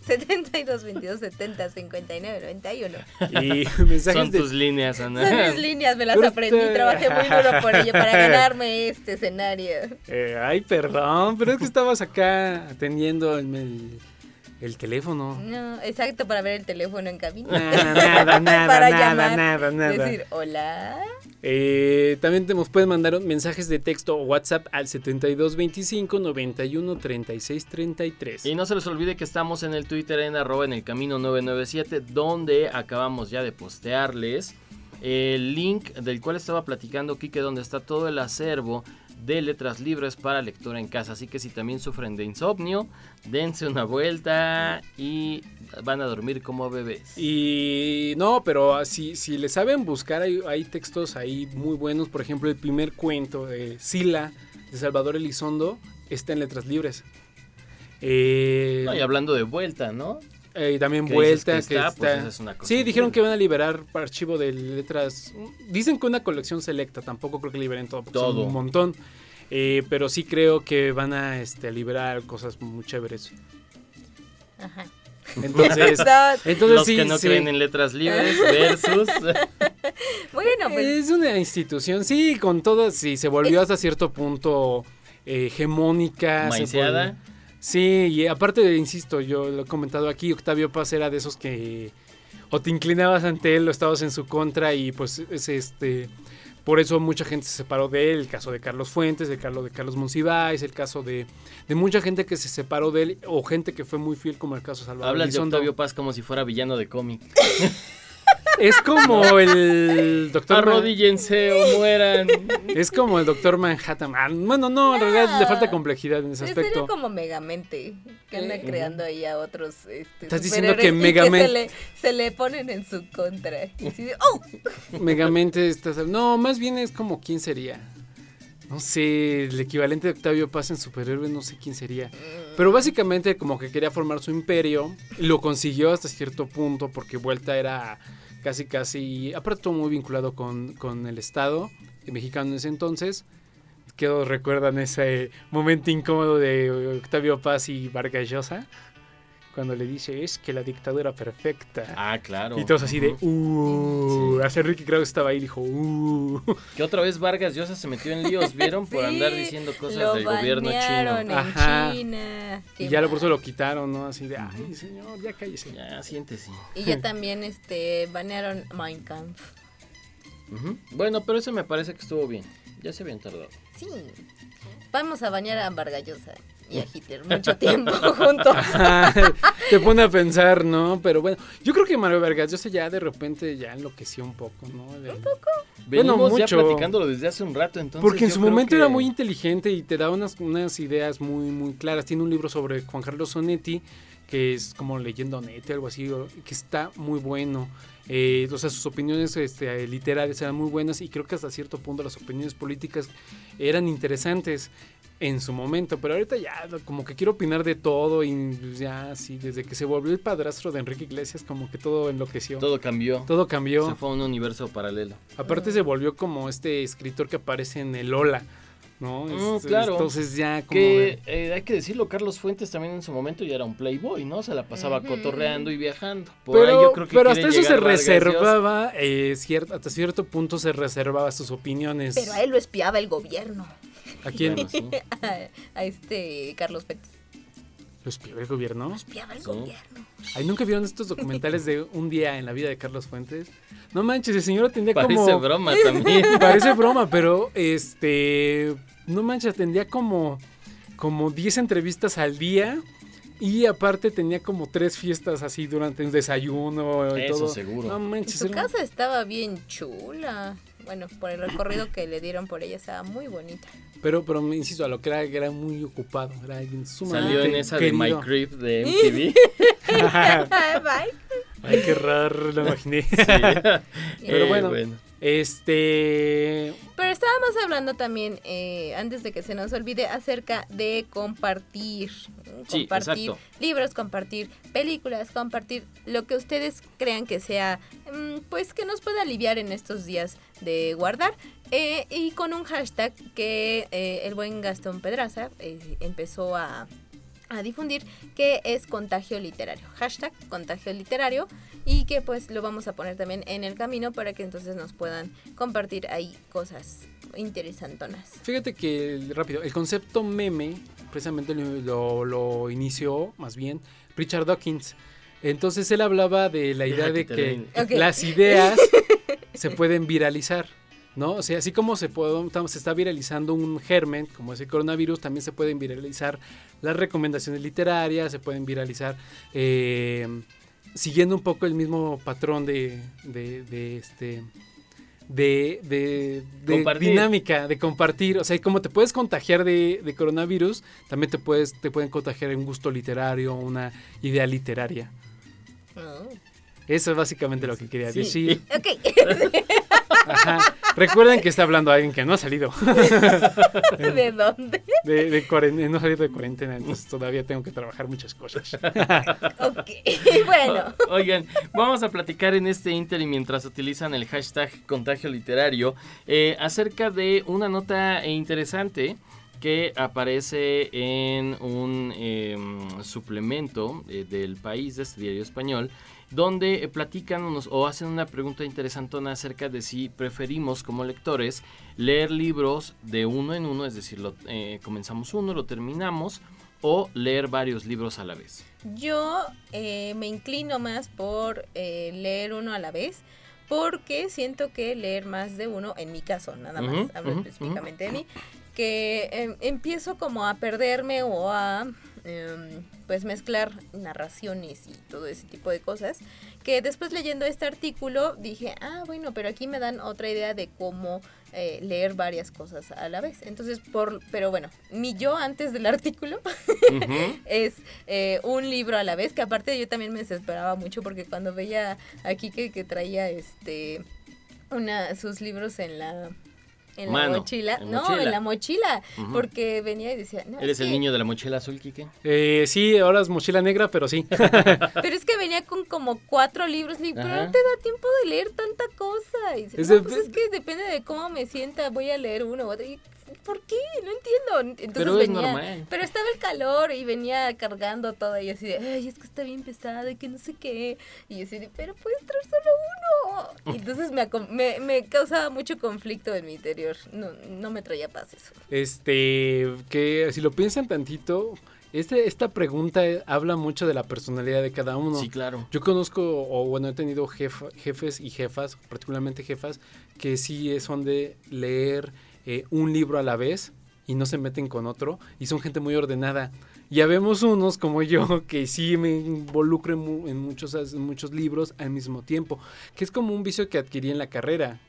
72 22 70 59 91. y mensajes Son de tus líneas, Ana. Son mis líneas, me las aprendí. Trabajé muy duro por ello para ganarme este escenario. Eh, ay, perdón, pero es que estabas acá atendiendo el, el- el teléfono. No, exacto, para ver el teléfono en cabina. Nada, nada, nada, para nada, llamar, nada, nada. Decir, hola. Eh, también te nos pueden mandar mensajes de texto o WhatsApp al 7225 91 36 33. Y no se les olvide que estamos en el Twitter en arroba en el camino 997, donde acabamos ya de postearles el link del cual estaba platicando Kike, donde está todo el acervo de letras libres para lectura en casa. Así que si también sufren de insomnio, dense una vuelta y van a dormir como bebés. Y no, pero si, si le saben buscar, hay, hay textos ahí muy buenos. Por ejemplo, el primer cuento de Sila, de Salvador Elizondo, está en letras libres. Eh, No, y hablando de vuelta, ¿no? Eh, también que dices vuelta. que que está, pues está- esa es una cosa sí, dijeron que van a liberar archivo de letras. Dicen que una colección selecta, tampoco creo que liberen todo, porque son Todo. un montón. Eh, pero sí creo que van a este, liberar cosas muy chéveres. Ajá. Entonces, entonces Los sí, que no sí. creen en letras libres versus... Bueno, pues Es una institución, sí, con todas, sí, se volvió hasta cierto punto eh, hegemónica. volvió- Sí, y aparte, insisto, yo lo he comentado aquí, Octavio Paz era de esos que o te inclinabas ante él o estabas en su contra y pues es este... Por eso mucha gente se separó de él, el caso de Carlos Fuentes, el caso de Carlos Monsiváis, el caso de, de mucha gente que se separó de él o gente que fue muy fiel como el caso de Salvador Hablas de. Octavio Paz como si fuera villano de cómic. Es como el doctor... Arrodíllense o mueran. Es como el Doctor Manhattan. Ah, bueno, no, en realidad le falta complejidad en ese sería aspecto. como Megamente, que anda Eh, creando ahí a otros este, Estás diciendo que Megamente- se, le, se le ponen en su contra. Y así de, ¡oh! Megamente está... No, más bien es como quién sería. No sé, el equivalente de Octavio Paz en superhéroe, no sé quién sería. Pero básicamente como que quería formar su imperio. Lo consiguió hasta cierto punto porque Vuelta era casi casi... Aparte muy vinculado con, con el Estado mexicano en ese entonces. Que recuerdan ese momento incómodo de Octavio Paz y Vargas Llosa. Cuando le dice, es que la dictadura perfecta. Ah, claro. Y todos así de, uh, hace Ricky creo que estaba ahí y dijo, uh. Que otra vez Vargas Llosa se metió en líos, ¿vieron? Por Sí, andar diciendo cosas lo del gobierno chino. en Ajá. China. Y ya lo por eso lo quitaron, ¿no? Así de, ay, señor, ya cállese. Ya, siéntese. Y ya también este banearon Mein Kampf. Bueno, pero eso me parece que estuvo bien. Ya se habían tardado. Sí. Vamos a bañar a Vargallosa y a Hitler mucho tiempo juntos. Te pone a pensar, ¿no? Pero bueno, yo creo que Mario Vargas, yo sé, ya de repente ya enloqueció un poco, ¿no? ¿Un poco? Bueno, Venimos ya mucho. platicándolo desde hace un rato, entonces. Porque en su momento que- era muy inteligente y te da unas, unas ideas muy, muy claras. Tiene un libro sobre Juan Carlos Sonetti, que es como leyendo Nete, algo así, que está muy bueno. Eh, o sea, sus opiniones este, literarias eran muy buenas y creo que hasta cierto punto las opiniones políticas eran interesantes en su momento, pero ahorita ya como que quiero opinar de todo y pues, ya sí, desde que se volvió el padrastro de Enrique Iglesias como que todo enloqueció. Todo, Todo cambió. cambió. Se fue a un universo paralelo. Aparte se volvió como este escritor que aparece en el Ola, ¿no? Mm, Es- claro. Entonces ya como... Que eh, hay que decirlo, Carlos Fuentes también en su momento ya era un playboy, ¿no? Se la pasaba cotorreando y viajando. Por ahí pero yo creo que pero hasta eso se reservaba, eh, cier- hasta cierto punto se reservaba sus opiniones. Pero a él lo espiaba el gobierno. ¿A quién? Bueno, sí. A, a este Carlos Fuentes. ¿Lo espiaba el gobierno? Espiaba el Sí. gobierno. Ay, ¿nunca vieron estos documentales de un día en la vida de Carlos Fuentes? No manches, el señor atendía Parece como... broma también. Parece broma, pero este... No manches, atendía como... Como 10 entrevistas al día. Y aparte tenía como tres fiestas así durante un desayuno y Eso todo. seguro. No Y manches. su era- casa estaba bien chula. Bueno, por el recorrido que le dieron por ella estaba muy bonita. Pero, pero me insisto, a lo que era, era muy ocupado. Era alguien sumamente Salió en esa de My. Crib de MTV. Bye. Ay, qué raro, lo imaginé. Pero Eh, bueno, este... Pero estábamos hablando también, eh, antes de que se nos olvide, acerca de compartir. Sí, compartir exacto. libros, compartir películas, compartir lo que ustedes crean que sea, mm, pues que nos pueda aliviar en estos días de guardar. Eh, y con un hashtag que eh, el buen Gastón Pedraza eh, empezó a, difundir, que es contagio literario. Hashtag contagio literario. Y que pues lo vamos a poner también en el camino para que entonces nos puedan compartir ahí cosas interesantonas. Fíjate que, rápido, el concepto meme precisamente lo inició, más bien, Richard Dawkins. Entonces él hablaba de la idea Deja de que las ideas se pueden viralizar, ¿no? O sea, así como se, puede, se está viralizando un germen, como es el coronavirus, también se pueden viralizar las recomendaciones literarias, se pueden viralizar... eh, siguiendo un poco el mismo patrón de, de, de este de, de, de dinámica de compartir. O sea y como te puedes contagiar de, de coronavirus también te puedes te pueden contagiar un gusto literario una idea literaria eso es básicamente lo que quería Sí. decir Ok. Ajá. recuerden que está hablando alguien que no ha salido ¿De dónde? de, de cuaren- no ha salido de cuarentena entonces todavía tengo que trabajar muchas cosas Ok. Bueno. Oigan, vamos a platicar en este inter y mientras utilizan el hashtag contagio literario eh, acerca de una nota interesante que aparece en un em, suplemento eh, del país de este diario español donde eh, platican o hacen una pregunta interesantona acerca de si preferimos como lectores leer libros de uno en uno, es decir, lo- eh, comenzamos uno, lo terminamos, o leer varios libros a la vez. Yo eh, me inclino más por eh, leer uno a la vez. Porque siento que leer más de uno, en mi caso, nada más, hablo específicamente de mí, que em, empiezo como a perderme o a em, pues mezclar narraciones y todo ese tipo de cosas, que después leyendo este artículo dije, ah, bueno, pero aquí me dan otra idea de cómo eh, leer varias cosas a la vez. Entonces, por, pero bueno, mi yo antes del artículo es eh, un libro a la vez, que aparte yo también me desesperaba mucho porque cuando veía aquí que, que traía este una sus libros en la en la Mano, mochila, en no, mochila. en la mochila, porque venía y decía, no, ¿Eres es el que- niño de la mochila azul, Kike? Eh, sí ahora es mochila negra pero sí Pero es que venía con como cuatro libros, le pero no te da tiempo de leer tanta cosa. Y dice, Es "No, de- pues es que depende de cómo me sienta, voy a leer uno u otro. Y, ¿Por qué? No entiendo. Entonces Pero es venía, normal. Pero estaba el calor y venía cargando todo y así de, ay, es que está bien pesado y que no sé qué. Y yo así de, pero puedes traer solo uno. Y entonces me, me, me causaba mucho conflicto en mi interior. No, no me traía paz eso. Este, que si lo piensan tantito, este, esta pregunta habla mucho de la personalidad de cada uno. Sí, claro. Yo conozco, o bueno, he tenido jef- jefes y jefas, particularmente jefas, que sí son de leer eh, un libro a la vez y no se meten con otro, y son gente muy ordenada. Ya vemos unos como yo que sí me involucro en, mu- en muchos, en muchos libros al mismo tiempo, que es como un vicio que adquirí en la carrera.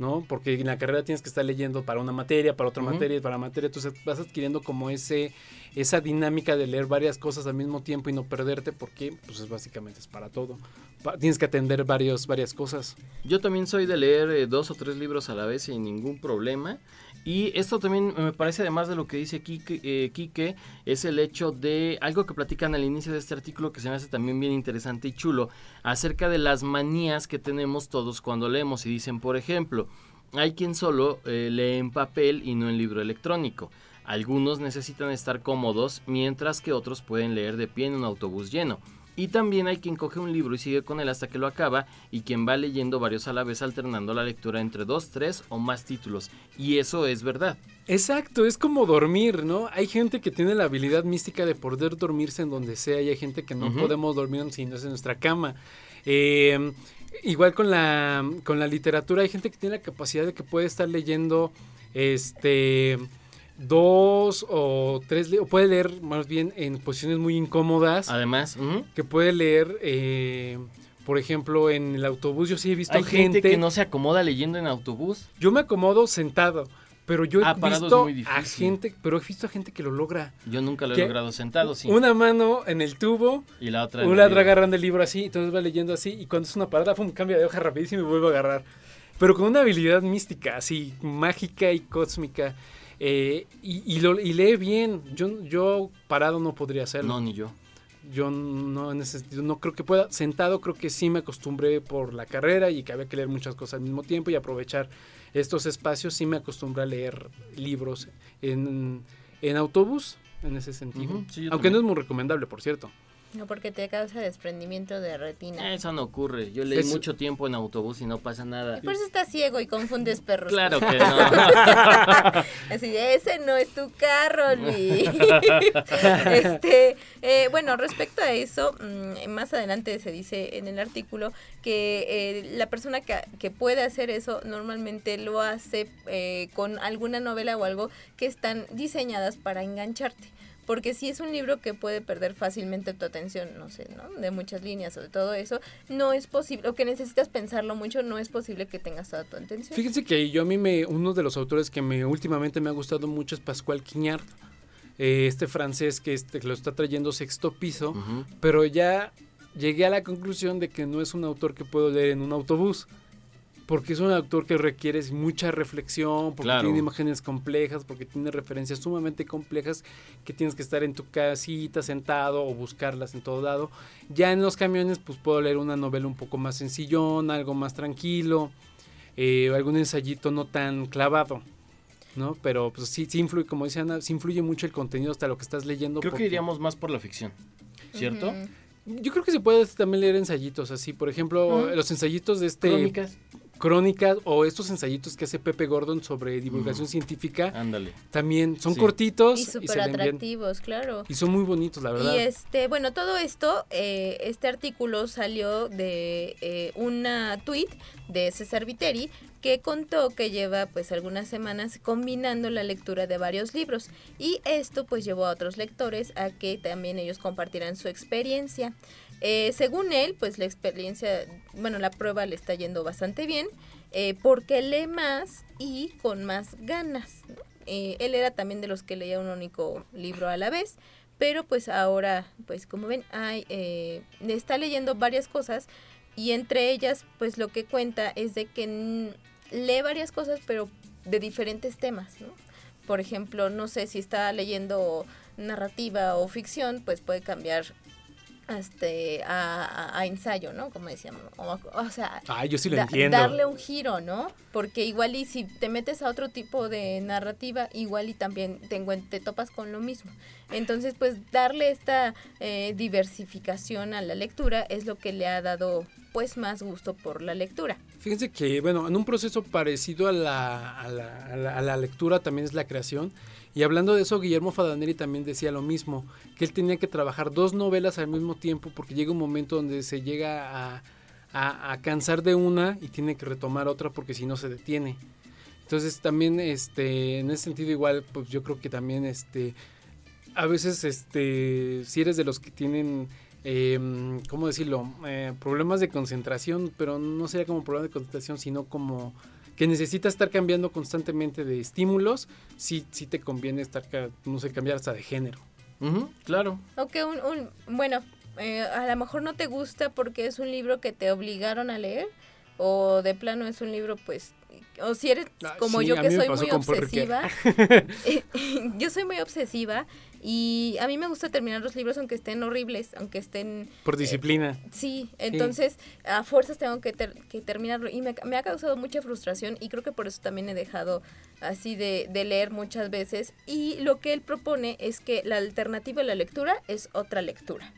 ¿No? Porque en la carrera tienes que estar leyendo para una materia, para otra Ujú. materia, para materia, entonces vas adquiriendo como ese esa dinámica de leer varias cosas al mismo tiempo y no perderte porque pues es básicamente es para todo. Pa- tienes que atender varios varias cosas. Yo también soy de leer eh, dos o tres libros a la vez sin ningún problema. Y esto también me parece, además de lo que dice Quique, eh, Quique, es el hecho de algo que platican al inicio de este artículo que se me hace también bien interesante y chulo, acerca de las manías que tenemos todos cuando leemos. Y dicen, por ejemplo, hay quien solo eh, lee en papel y no en libro electrónico. Algunos necesitan estar cómodos, mientras que otros pueden leer de pie en un autobús lleno. Y también hay quien coge un libro y sigue con él hasta que lo acaba y quien va leyendo varios a la vez alternando la lectura entre dos, tres o más títulos. Y eso es verdad. Exacto, es como dormir, ¿no? Hay gente que tiene la habilidad mística de poder dormirse en donde sea y hay gente que no podemos dormir si no es en nuestra cama. Eh, igual con la, con la literatura, hay gente que tiene la capacidad de que puede estar leyendo este dos o tres, o puede leer más bien en posiciones muy incómodas, Además, que puede leer, eh, por ejemplo, en el autobús. Yo sí he visto hay gente, que no se acomoda leyendo en autobús. Yo me acomodo sentado, pero yo he Ah, visto a gente, pero he visto a gente que lo logra. Yo nunca lo he logrado sentado, sí. Una mano en el tubo, y la otra. en una otra agarrando el libro así, entonces va leyendo así, y cuando es una parada, pum, cambia de hoja rapidísimo y vuelve a agarrar. Pero con una habilidad mística, así, mágica y cósmica. Eh, y, y lo- y lee bien. Yo, yo parado no podría hacerlo. No, ni yo. Yo no, en ese sentido, no creo que pueda. Sentado creo que sí me acostumbré por la carrera y que había que leer muchas cosas al mismo tiempo y aprovechar estos espacios. Sí me acostumbré a leer libros en, en autobús, en ese sentido. Sí, Aunque no es muy recomendable, por cierto. No, porque te causa desprendimiento de retina. Eso no ocurre. Yo leí Es- mucho tiempo en autobús y no pasa nada. Por eso estás ciego y confundes perros. Claro que no. Así de, ese no es tu carro, Luis. este, eh, bueno, respecto a eso, mm, más adelante se dice en el artículo que eh, la persona que, que puede hacer eso normalmente lo hace eh, con alguna novela o algo que están diseñadas para engancharte. Porque si es un libro que puede perder fácilmente tu atención, no sé, ¿no? De muchas líneas o de todo eso, no es posible, o que necesitas pensarlo mucho, no es posible que tengas toda tu atención. Fíjense que yo a mí me, uno de los autores que me últimamente me ha gustado mucho es Pascual Quiñard. eh, este francés que, este, que lo está trayendo sexto piso. Pero ya llegué a la conclusión de que no es un autor que puedo leer en un autobús. Porque es un autor que requiere mucha reflexión, porque Claro. tiene imágenes complejas, porque tiene referencias sumamente complejas que tienes que estar en tu casita sentado o buscarlas en todo lado. Ya en los camiones pues puedo leer una novela un poco más sencillón, algo más tranquilo, eh, algún ensayito no tan clavado. ¿No? Pero pues sí, sí influye, como dice Ana, sí influye mucho el contenido hasta lo que estás leyendo. Creo que porque- iríamos más por la ficción. ¿Cierto? Yo creo que se puede también leer ensayitos así, por ejemplo, los ensayitos de este Crónicas. Crónicas o estos ensayitos que hace Pepe Gordon sobre divulgación científica, Ándale. también son Sí. cortitos Y súper atractivos, claro. Y son muy bonitos, la verdad. Y este, bueno, todo esto, eh, este artículo salió de eh, una tweet de César Viteri que contó que lleva pues algunas semanas combinando la lectura de varios libros y esto pues llevó a otros lectores a que también ellos compartieran su experiencia. Eh, según él, pues la experiencia, bueno, la prueba le está yendo bastante bien eh, porque lee más y con más ganas. Eh, él era también de los que leía un único libro a la vez, pero pues ahora, pues como ven, hay, eh, está leyendo varias cosas y entre ellas, pues lo que cuenta es de que lee varias cosas, pero de diferentes temas. Por ejemplo, no sé si está leyendo narrativa o ficción, pues puede cambiar este a, ensayo, ¿no? Como decíamos, o, o sea, Ay, yo sí lo da- entiendo. darle un giro, ¿no? Porque igual y si te metes a otro tipo de narrativa, igual y también te, te topas con lo mismo. Entonces, pues darle esta eh, diversificación a la lectura es lo que le ha dado pues más gusto por la lectura. Fíjense que, bueno, en un proceso parecido a la, a la- a la- a la lectura también es la creación. Y hablando de eso, Guillermo Fadanelli también decía lo mismo, que él tenía que trabajar dos novelas al mismo tiempo porque llega un momento donde se llega a, a- a cansar de una y tiene que retomar otra porque si no se detiene. Entonces también, este, en ese sentido igual, pues yo creo que también, este, a veces, este, si eres de los que tienen, em, ¿cómo decirlo? Eh, problemas de concentración, pero no sería como problema de concentración, sino como que necesitas estar cambiando constantemente de estímulos, sí, sí te conviene estar, no sé, cambiar hasta de género. Claro. Aunque un, un bueno, eh, a lo mejor no te gusta porque es un libro que te obligaron a leer o de plano es un libro pues o si eres Ah, como sí, yo que soy muy obsesiva eh, yo soy muy obsesiva y a mí me gusta terminar los libros aunque estén horribles aunque estén Por disciplina. Sí, entonces a fuerzas tengo que, ter- que terminarlo y me, me ha causado mucha frustración y creo que por eso también he dejado así de, de leer muchas veces y lo que él propone es que la alternativa a la lectura es otra lectura.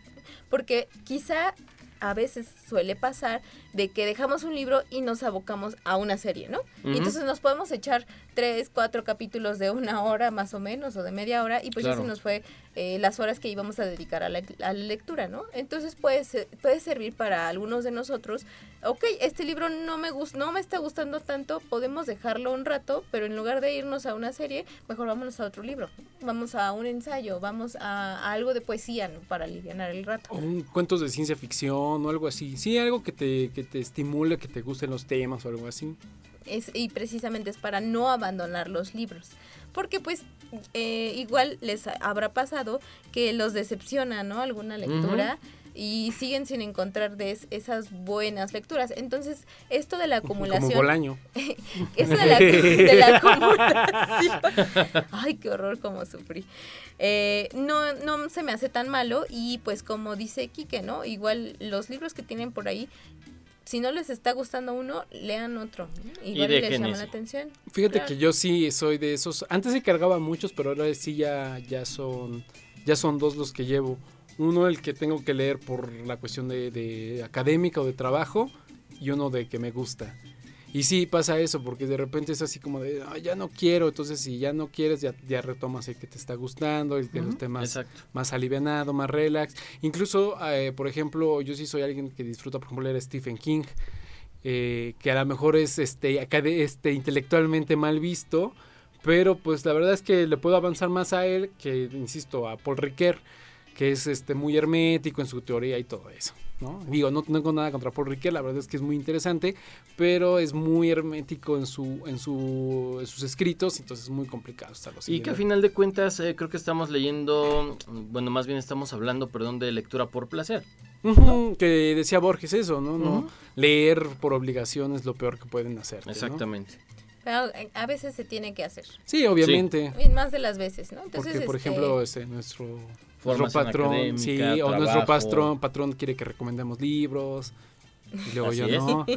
porque quizá a veces suele pasar de que dejamos un libro y nos abocamos a una serie, ¿no? Y Ujú. entonces nos podemos echar tres, cuatro capítulos de una hora más o menos o de media hora y pues ya se nos fue eh, las horas que íbamos a dedicar a la, a la lectura, ¿no? Entonces puede, ser- puede servir para algunos de nosotros, ok, este libro no me, gus- no me está gustando tanto, podemos dejarlo un rato, pero en lugar de irnos a una serie, mejor vámonos a otro libro, vamos a un ensayo, vamos a, a algo de poesía, ¿no? Para aliviar el rato. O un cuentos de ciencia ficción o algo así. Sí, algo que te, que te estimule, que te gusten los temas o algo así. es, y precisamente es para no abandonar los libros. Porque pues eh, igual les habrá pasado que los decepciona, ¿no? Alguna lectura y siguen sin encontrar de es- esas buenas lecturas. Entonces, esto de la Como acumulación... Bolaño. Eso de la, de la acumulación. Ay, qué horror como sufrí. Eh, no, no se me hace tan malo y pues como dice Quique, ¿no? Igual los libros que tienen por ahí, si no les está gustando uno, lean otro. Igual les dejen llama ese. la atención. Fíjate Claro. que yo sí soy de esos. Antes sí cargaba muchos, pero ahora sí ya, ya son ya son dos los que llevo. Uno el que tengo que leer por la cuestión de, de académica o de trabajo y uno de que me gusta. Y sí pasa eso, porque de repente es así como de, "Ah, ya no quiero, entonces si ya no quieres, ya, ya retomas el que te está gustando, el que los temas Exacto. más alivianado, más relax. Incluso, eh, por ejemplo, yo sí soy alguien que disfruta, por ejemplo, leer Stephen King, eh, que a lo mejor es este, este intelectualmente mal visto, pero pues la verdad es que le puedo avanzar más a él que, insisto, a Paul Ricoeur, que es este muy hermético en su teoría y todo eso. ¿no? Digo, no tengo nada contra Paul Ricoeur, la verdad es que es muy interesante, pero es muy hermético en su en su en sus escritos, entonces es muy complicado estarlo Y que a final de cuentas eh, creo que estamos leyendo, bueno, más bien estamos hablando, perdón, de lectura por placer. Que decía Borges eso, ¿no? no. Leer por obligación es lo peor que pueden hacer. Exactamente. Pero eh, a veces se tiene que hacer. Sí, obviamente. Y más de las veces, ¿no? Entonces, Porque, por este, ejemplo, este, nuestro, nuestro Formación patrón, sí, o nuestro patrón, patrón quiere que recomendemos libros. Y luego Así yo es. no.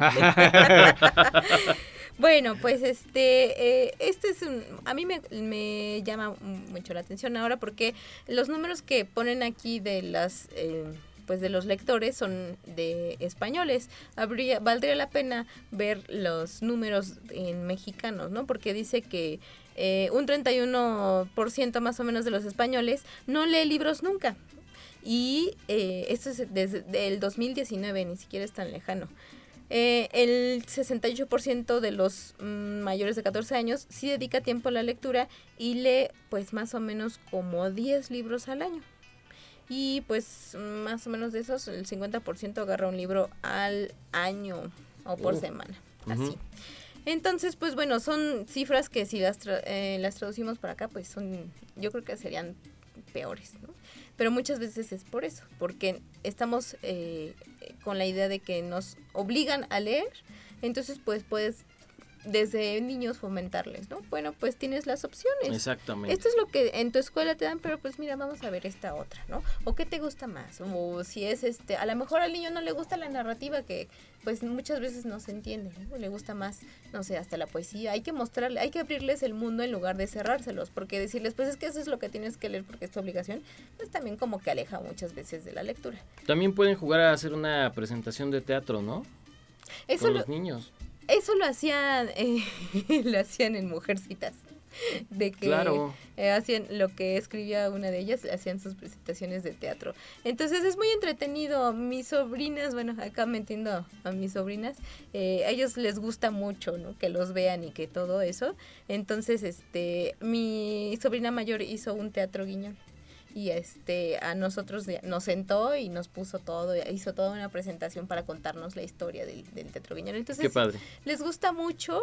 Bueno, pues este, eh, este es un, a mí me, me llama mucho la atención ahora porque los números que ponen aquí de las, eh, pues de los lectores son de españoles. Habría, valdría la pena ver los números en mexicanos, ¿no? Porque dice que eh, un 31% más o menos de los españoles no lee libros nunca. Y eh, esto es desde el 2019, ni siquiera es tan lejano. Eh, el 68% de los mm, mayores de 14 años sí dedica tiempo a la lectura y lee pues más o menos como 10 libros al año. Y pues más o menos de esos el 50% agarra un libro al año o por Uh. semana. Así. Entonces, pues bueno, son cifras que si las, tra- eh, las traducimos para acá, pues son, yo creo que serían peores, ¿no? Pero muchas veces es por eso, porque estamos eh, con la idea de que nos obligan a leer, entonces pues puedes desde niños fomentarles, ¿no? Bueno, pues tienes las opciones. Exactamente. Esto es lo que en tu escuela te dan, pero pues mira, vamos a ver esta otra, ¿no? O qué te gusta más, o si es este, a lo mejor al niño no le gusta la narrativa que pues muchas veces no se entiende, ¿no? Le gusta más, no sé, hasta la poesía. Hay que mostrarle, hay que abrirles el mundo en lugar de cerrárselos, porque decirles, pues es que eso es lo que tienes que leer porque es tu obligación, pues también como que aleja muchas veces de la lectura. También pueden jugar a hacer una presentación de teatro, ¿no? Eso Con lo, los niños. Eso lo hacían, eh, lo hacían en Mujercitas. De que Claro. eh, hacían lo que escribía una de ellas, hacían sus presentaciones de teatro. Entonces es muy entretenido. Mis sobrinas, bueno, acá me entiendo a mis sobrinas, eh, a ellos les gusta mucho, ¿no? Que los vean y que todo eso. Entonces, este, mi sobrina mayor hizo un teatro guiñón. Y este, a nosotros nos sentó y nos puso todo, hizo toda una presentación para contarnos la historia del, del teatro. Entonces, Qué padre. les gusta mucho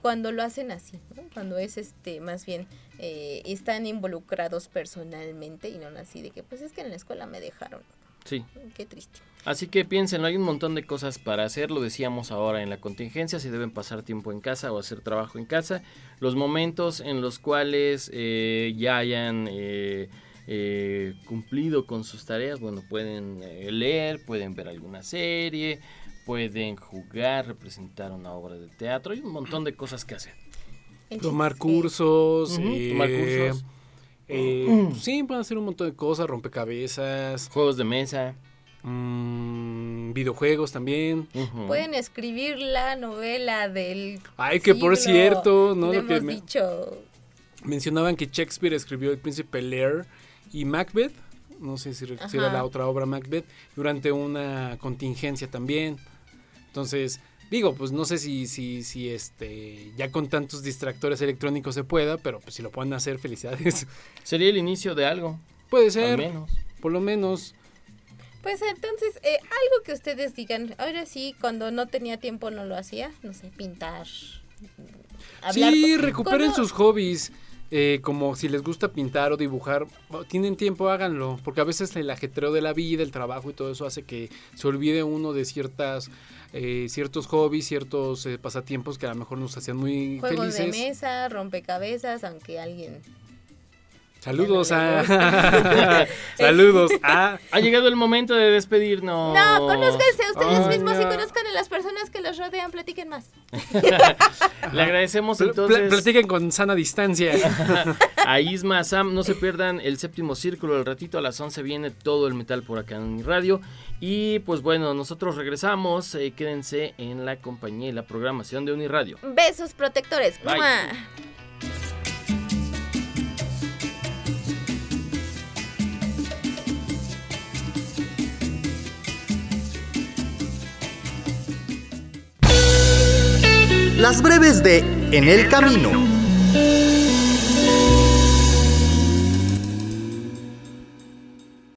cuando lo hacen así, ¿no? cuando es este más bien eh, están involucrados personalmente y no así de que pues es que en la escuela me dejaron, Sí. qué triste. Así que piensen, hay un montón de cosas para hacer, lo decíamos ahora en la contingencia, si deben pasar tiempo en casa o hacer trabajo en casa, los momentos en los cuales eh, ya hayan eh, eh, cumplido con sus tareas, bueno, pueden eh, leer, pueden ver alguna serie, pueden jugar, representar una obra de teatro, hay un montón de cosas que hacer. El Tomar cursos. Ujú, eh, tomar cursos. eh, sí, pueden hacer un montón de cosas, rompecabezas. Juegos de mesa, Mm, videojuegos también. Pueden escribir la novela del. Ay, que por cierto, ¿no? Le Lo que hemos me- dicho. Mencionaban que Shakespeare escribió El Príncipe Lear y Macbeth, no sé si, era la otra obra Macbeth, durante una contingencia también. Entonces, digo, pues no sé si, si, si este, ya con tantos distractores electrónicos se pueda, pero pues si lo pueden hacer, felicidades. Sería el inicio de algo, Puede ser, menos. por lo menos. Pues entonces, eh, algo que ustedes digan. Ahora sí, cuando no tenía tiempo no lo hacía. No sé, pintar. hablar sí, recuperen sus hobbies. Eh, como si les gusta pintar o dibujar, tienen tiempo, háganlo. Porque a veces el ajetreo de la vida, el trabajo y todo eso hace que se olvide uno de ciertas, eh, ciertos hobbies, ciertos eh, pasatiempos que a lo mejor nos hacían muy Juegos de felices. mesa, rompecabezas, aunque alguien. Saludos no le a. Saludos a. Ha llegado el momento de despedirnos. No, conózcanse a ustedes mismos y no. conozcan a las personas que los rodean. Platiquen más. Le agradecemos Pl- pl- entonces platiquen con sana distancia. a Isma, a Sam. No se pierdan el séptimo círculo. Al ratito a las 11 viene todo el metal por acá en mi radio. Y pues bueno, nosotros regresamos. eh, quédense en la compañía y la programación de Uniradio. Besos protectores. Bye. Las breves de En el Camino.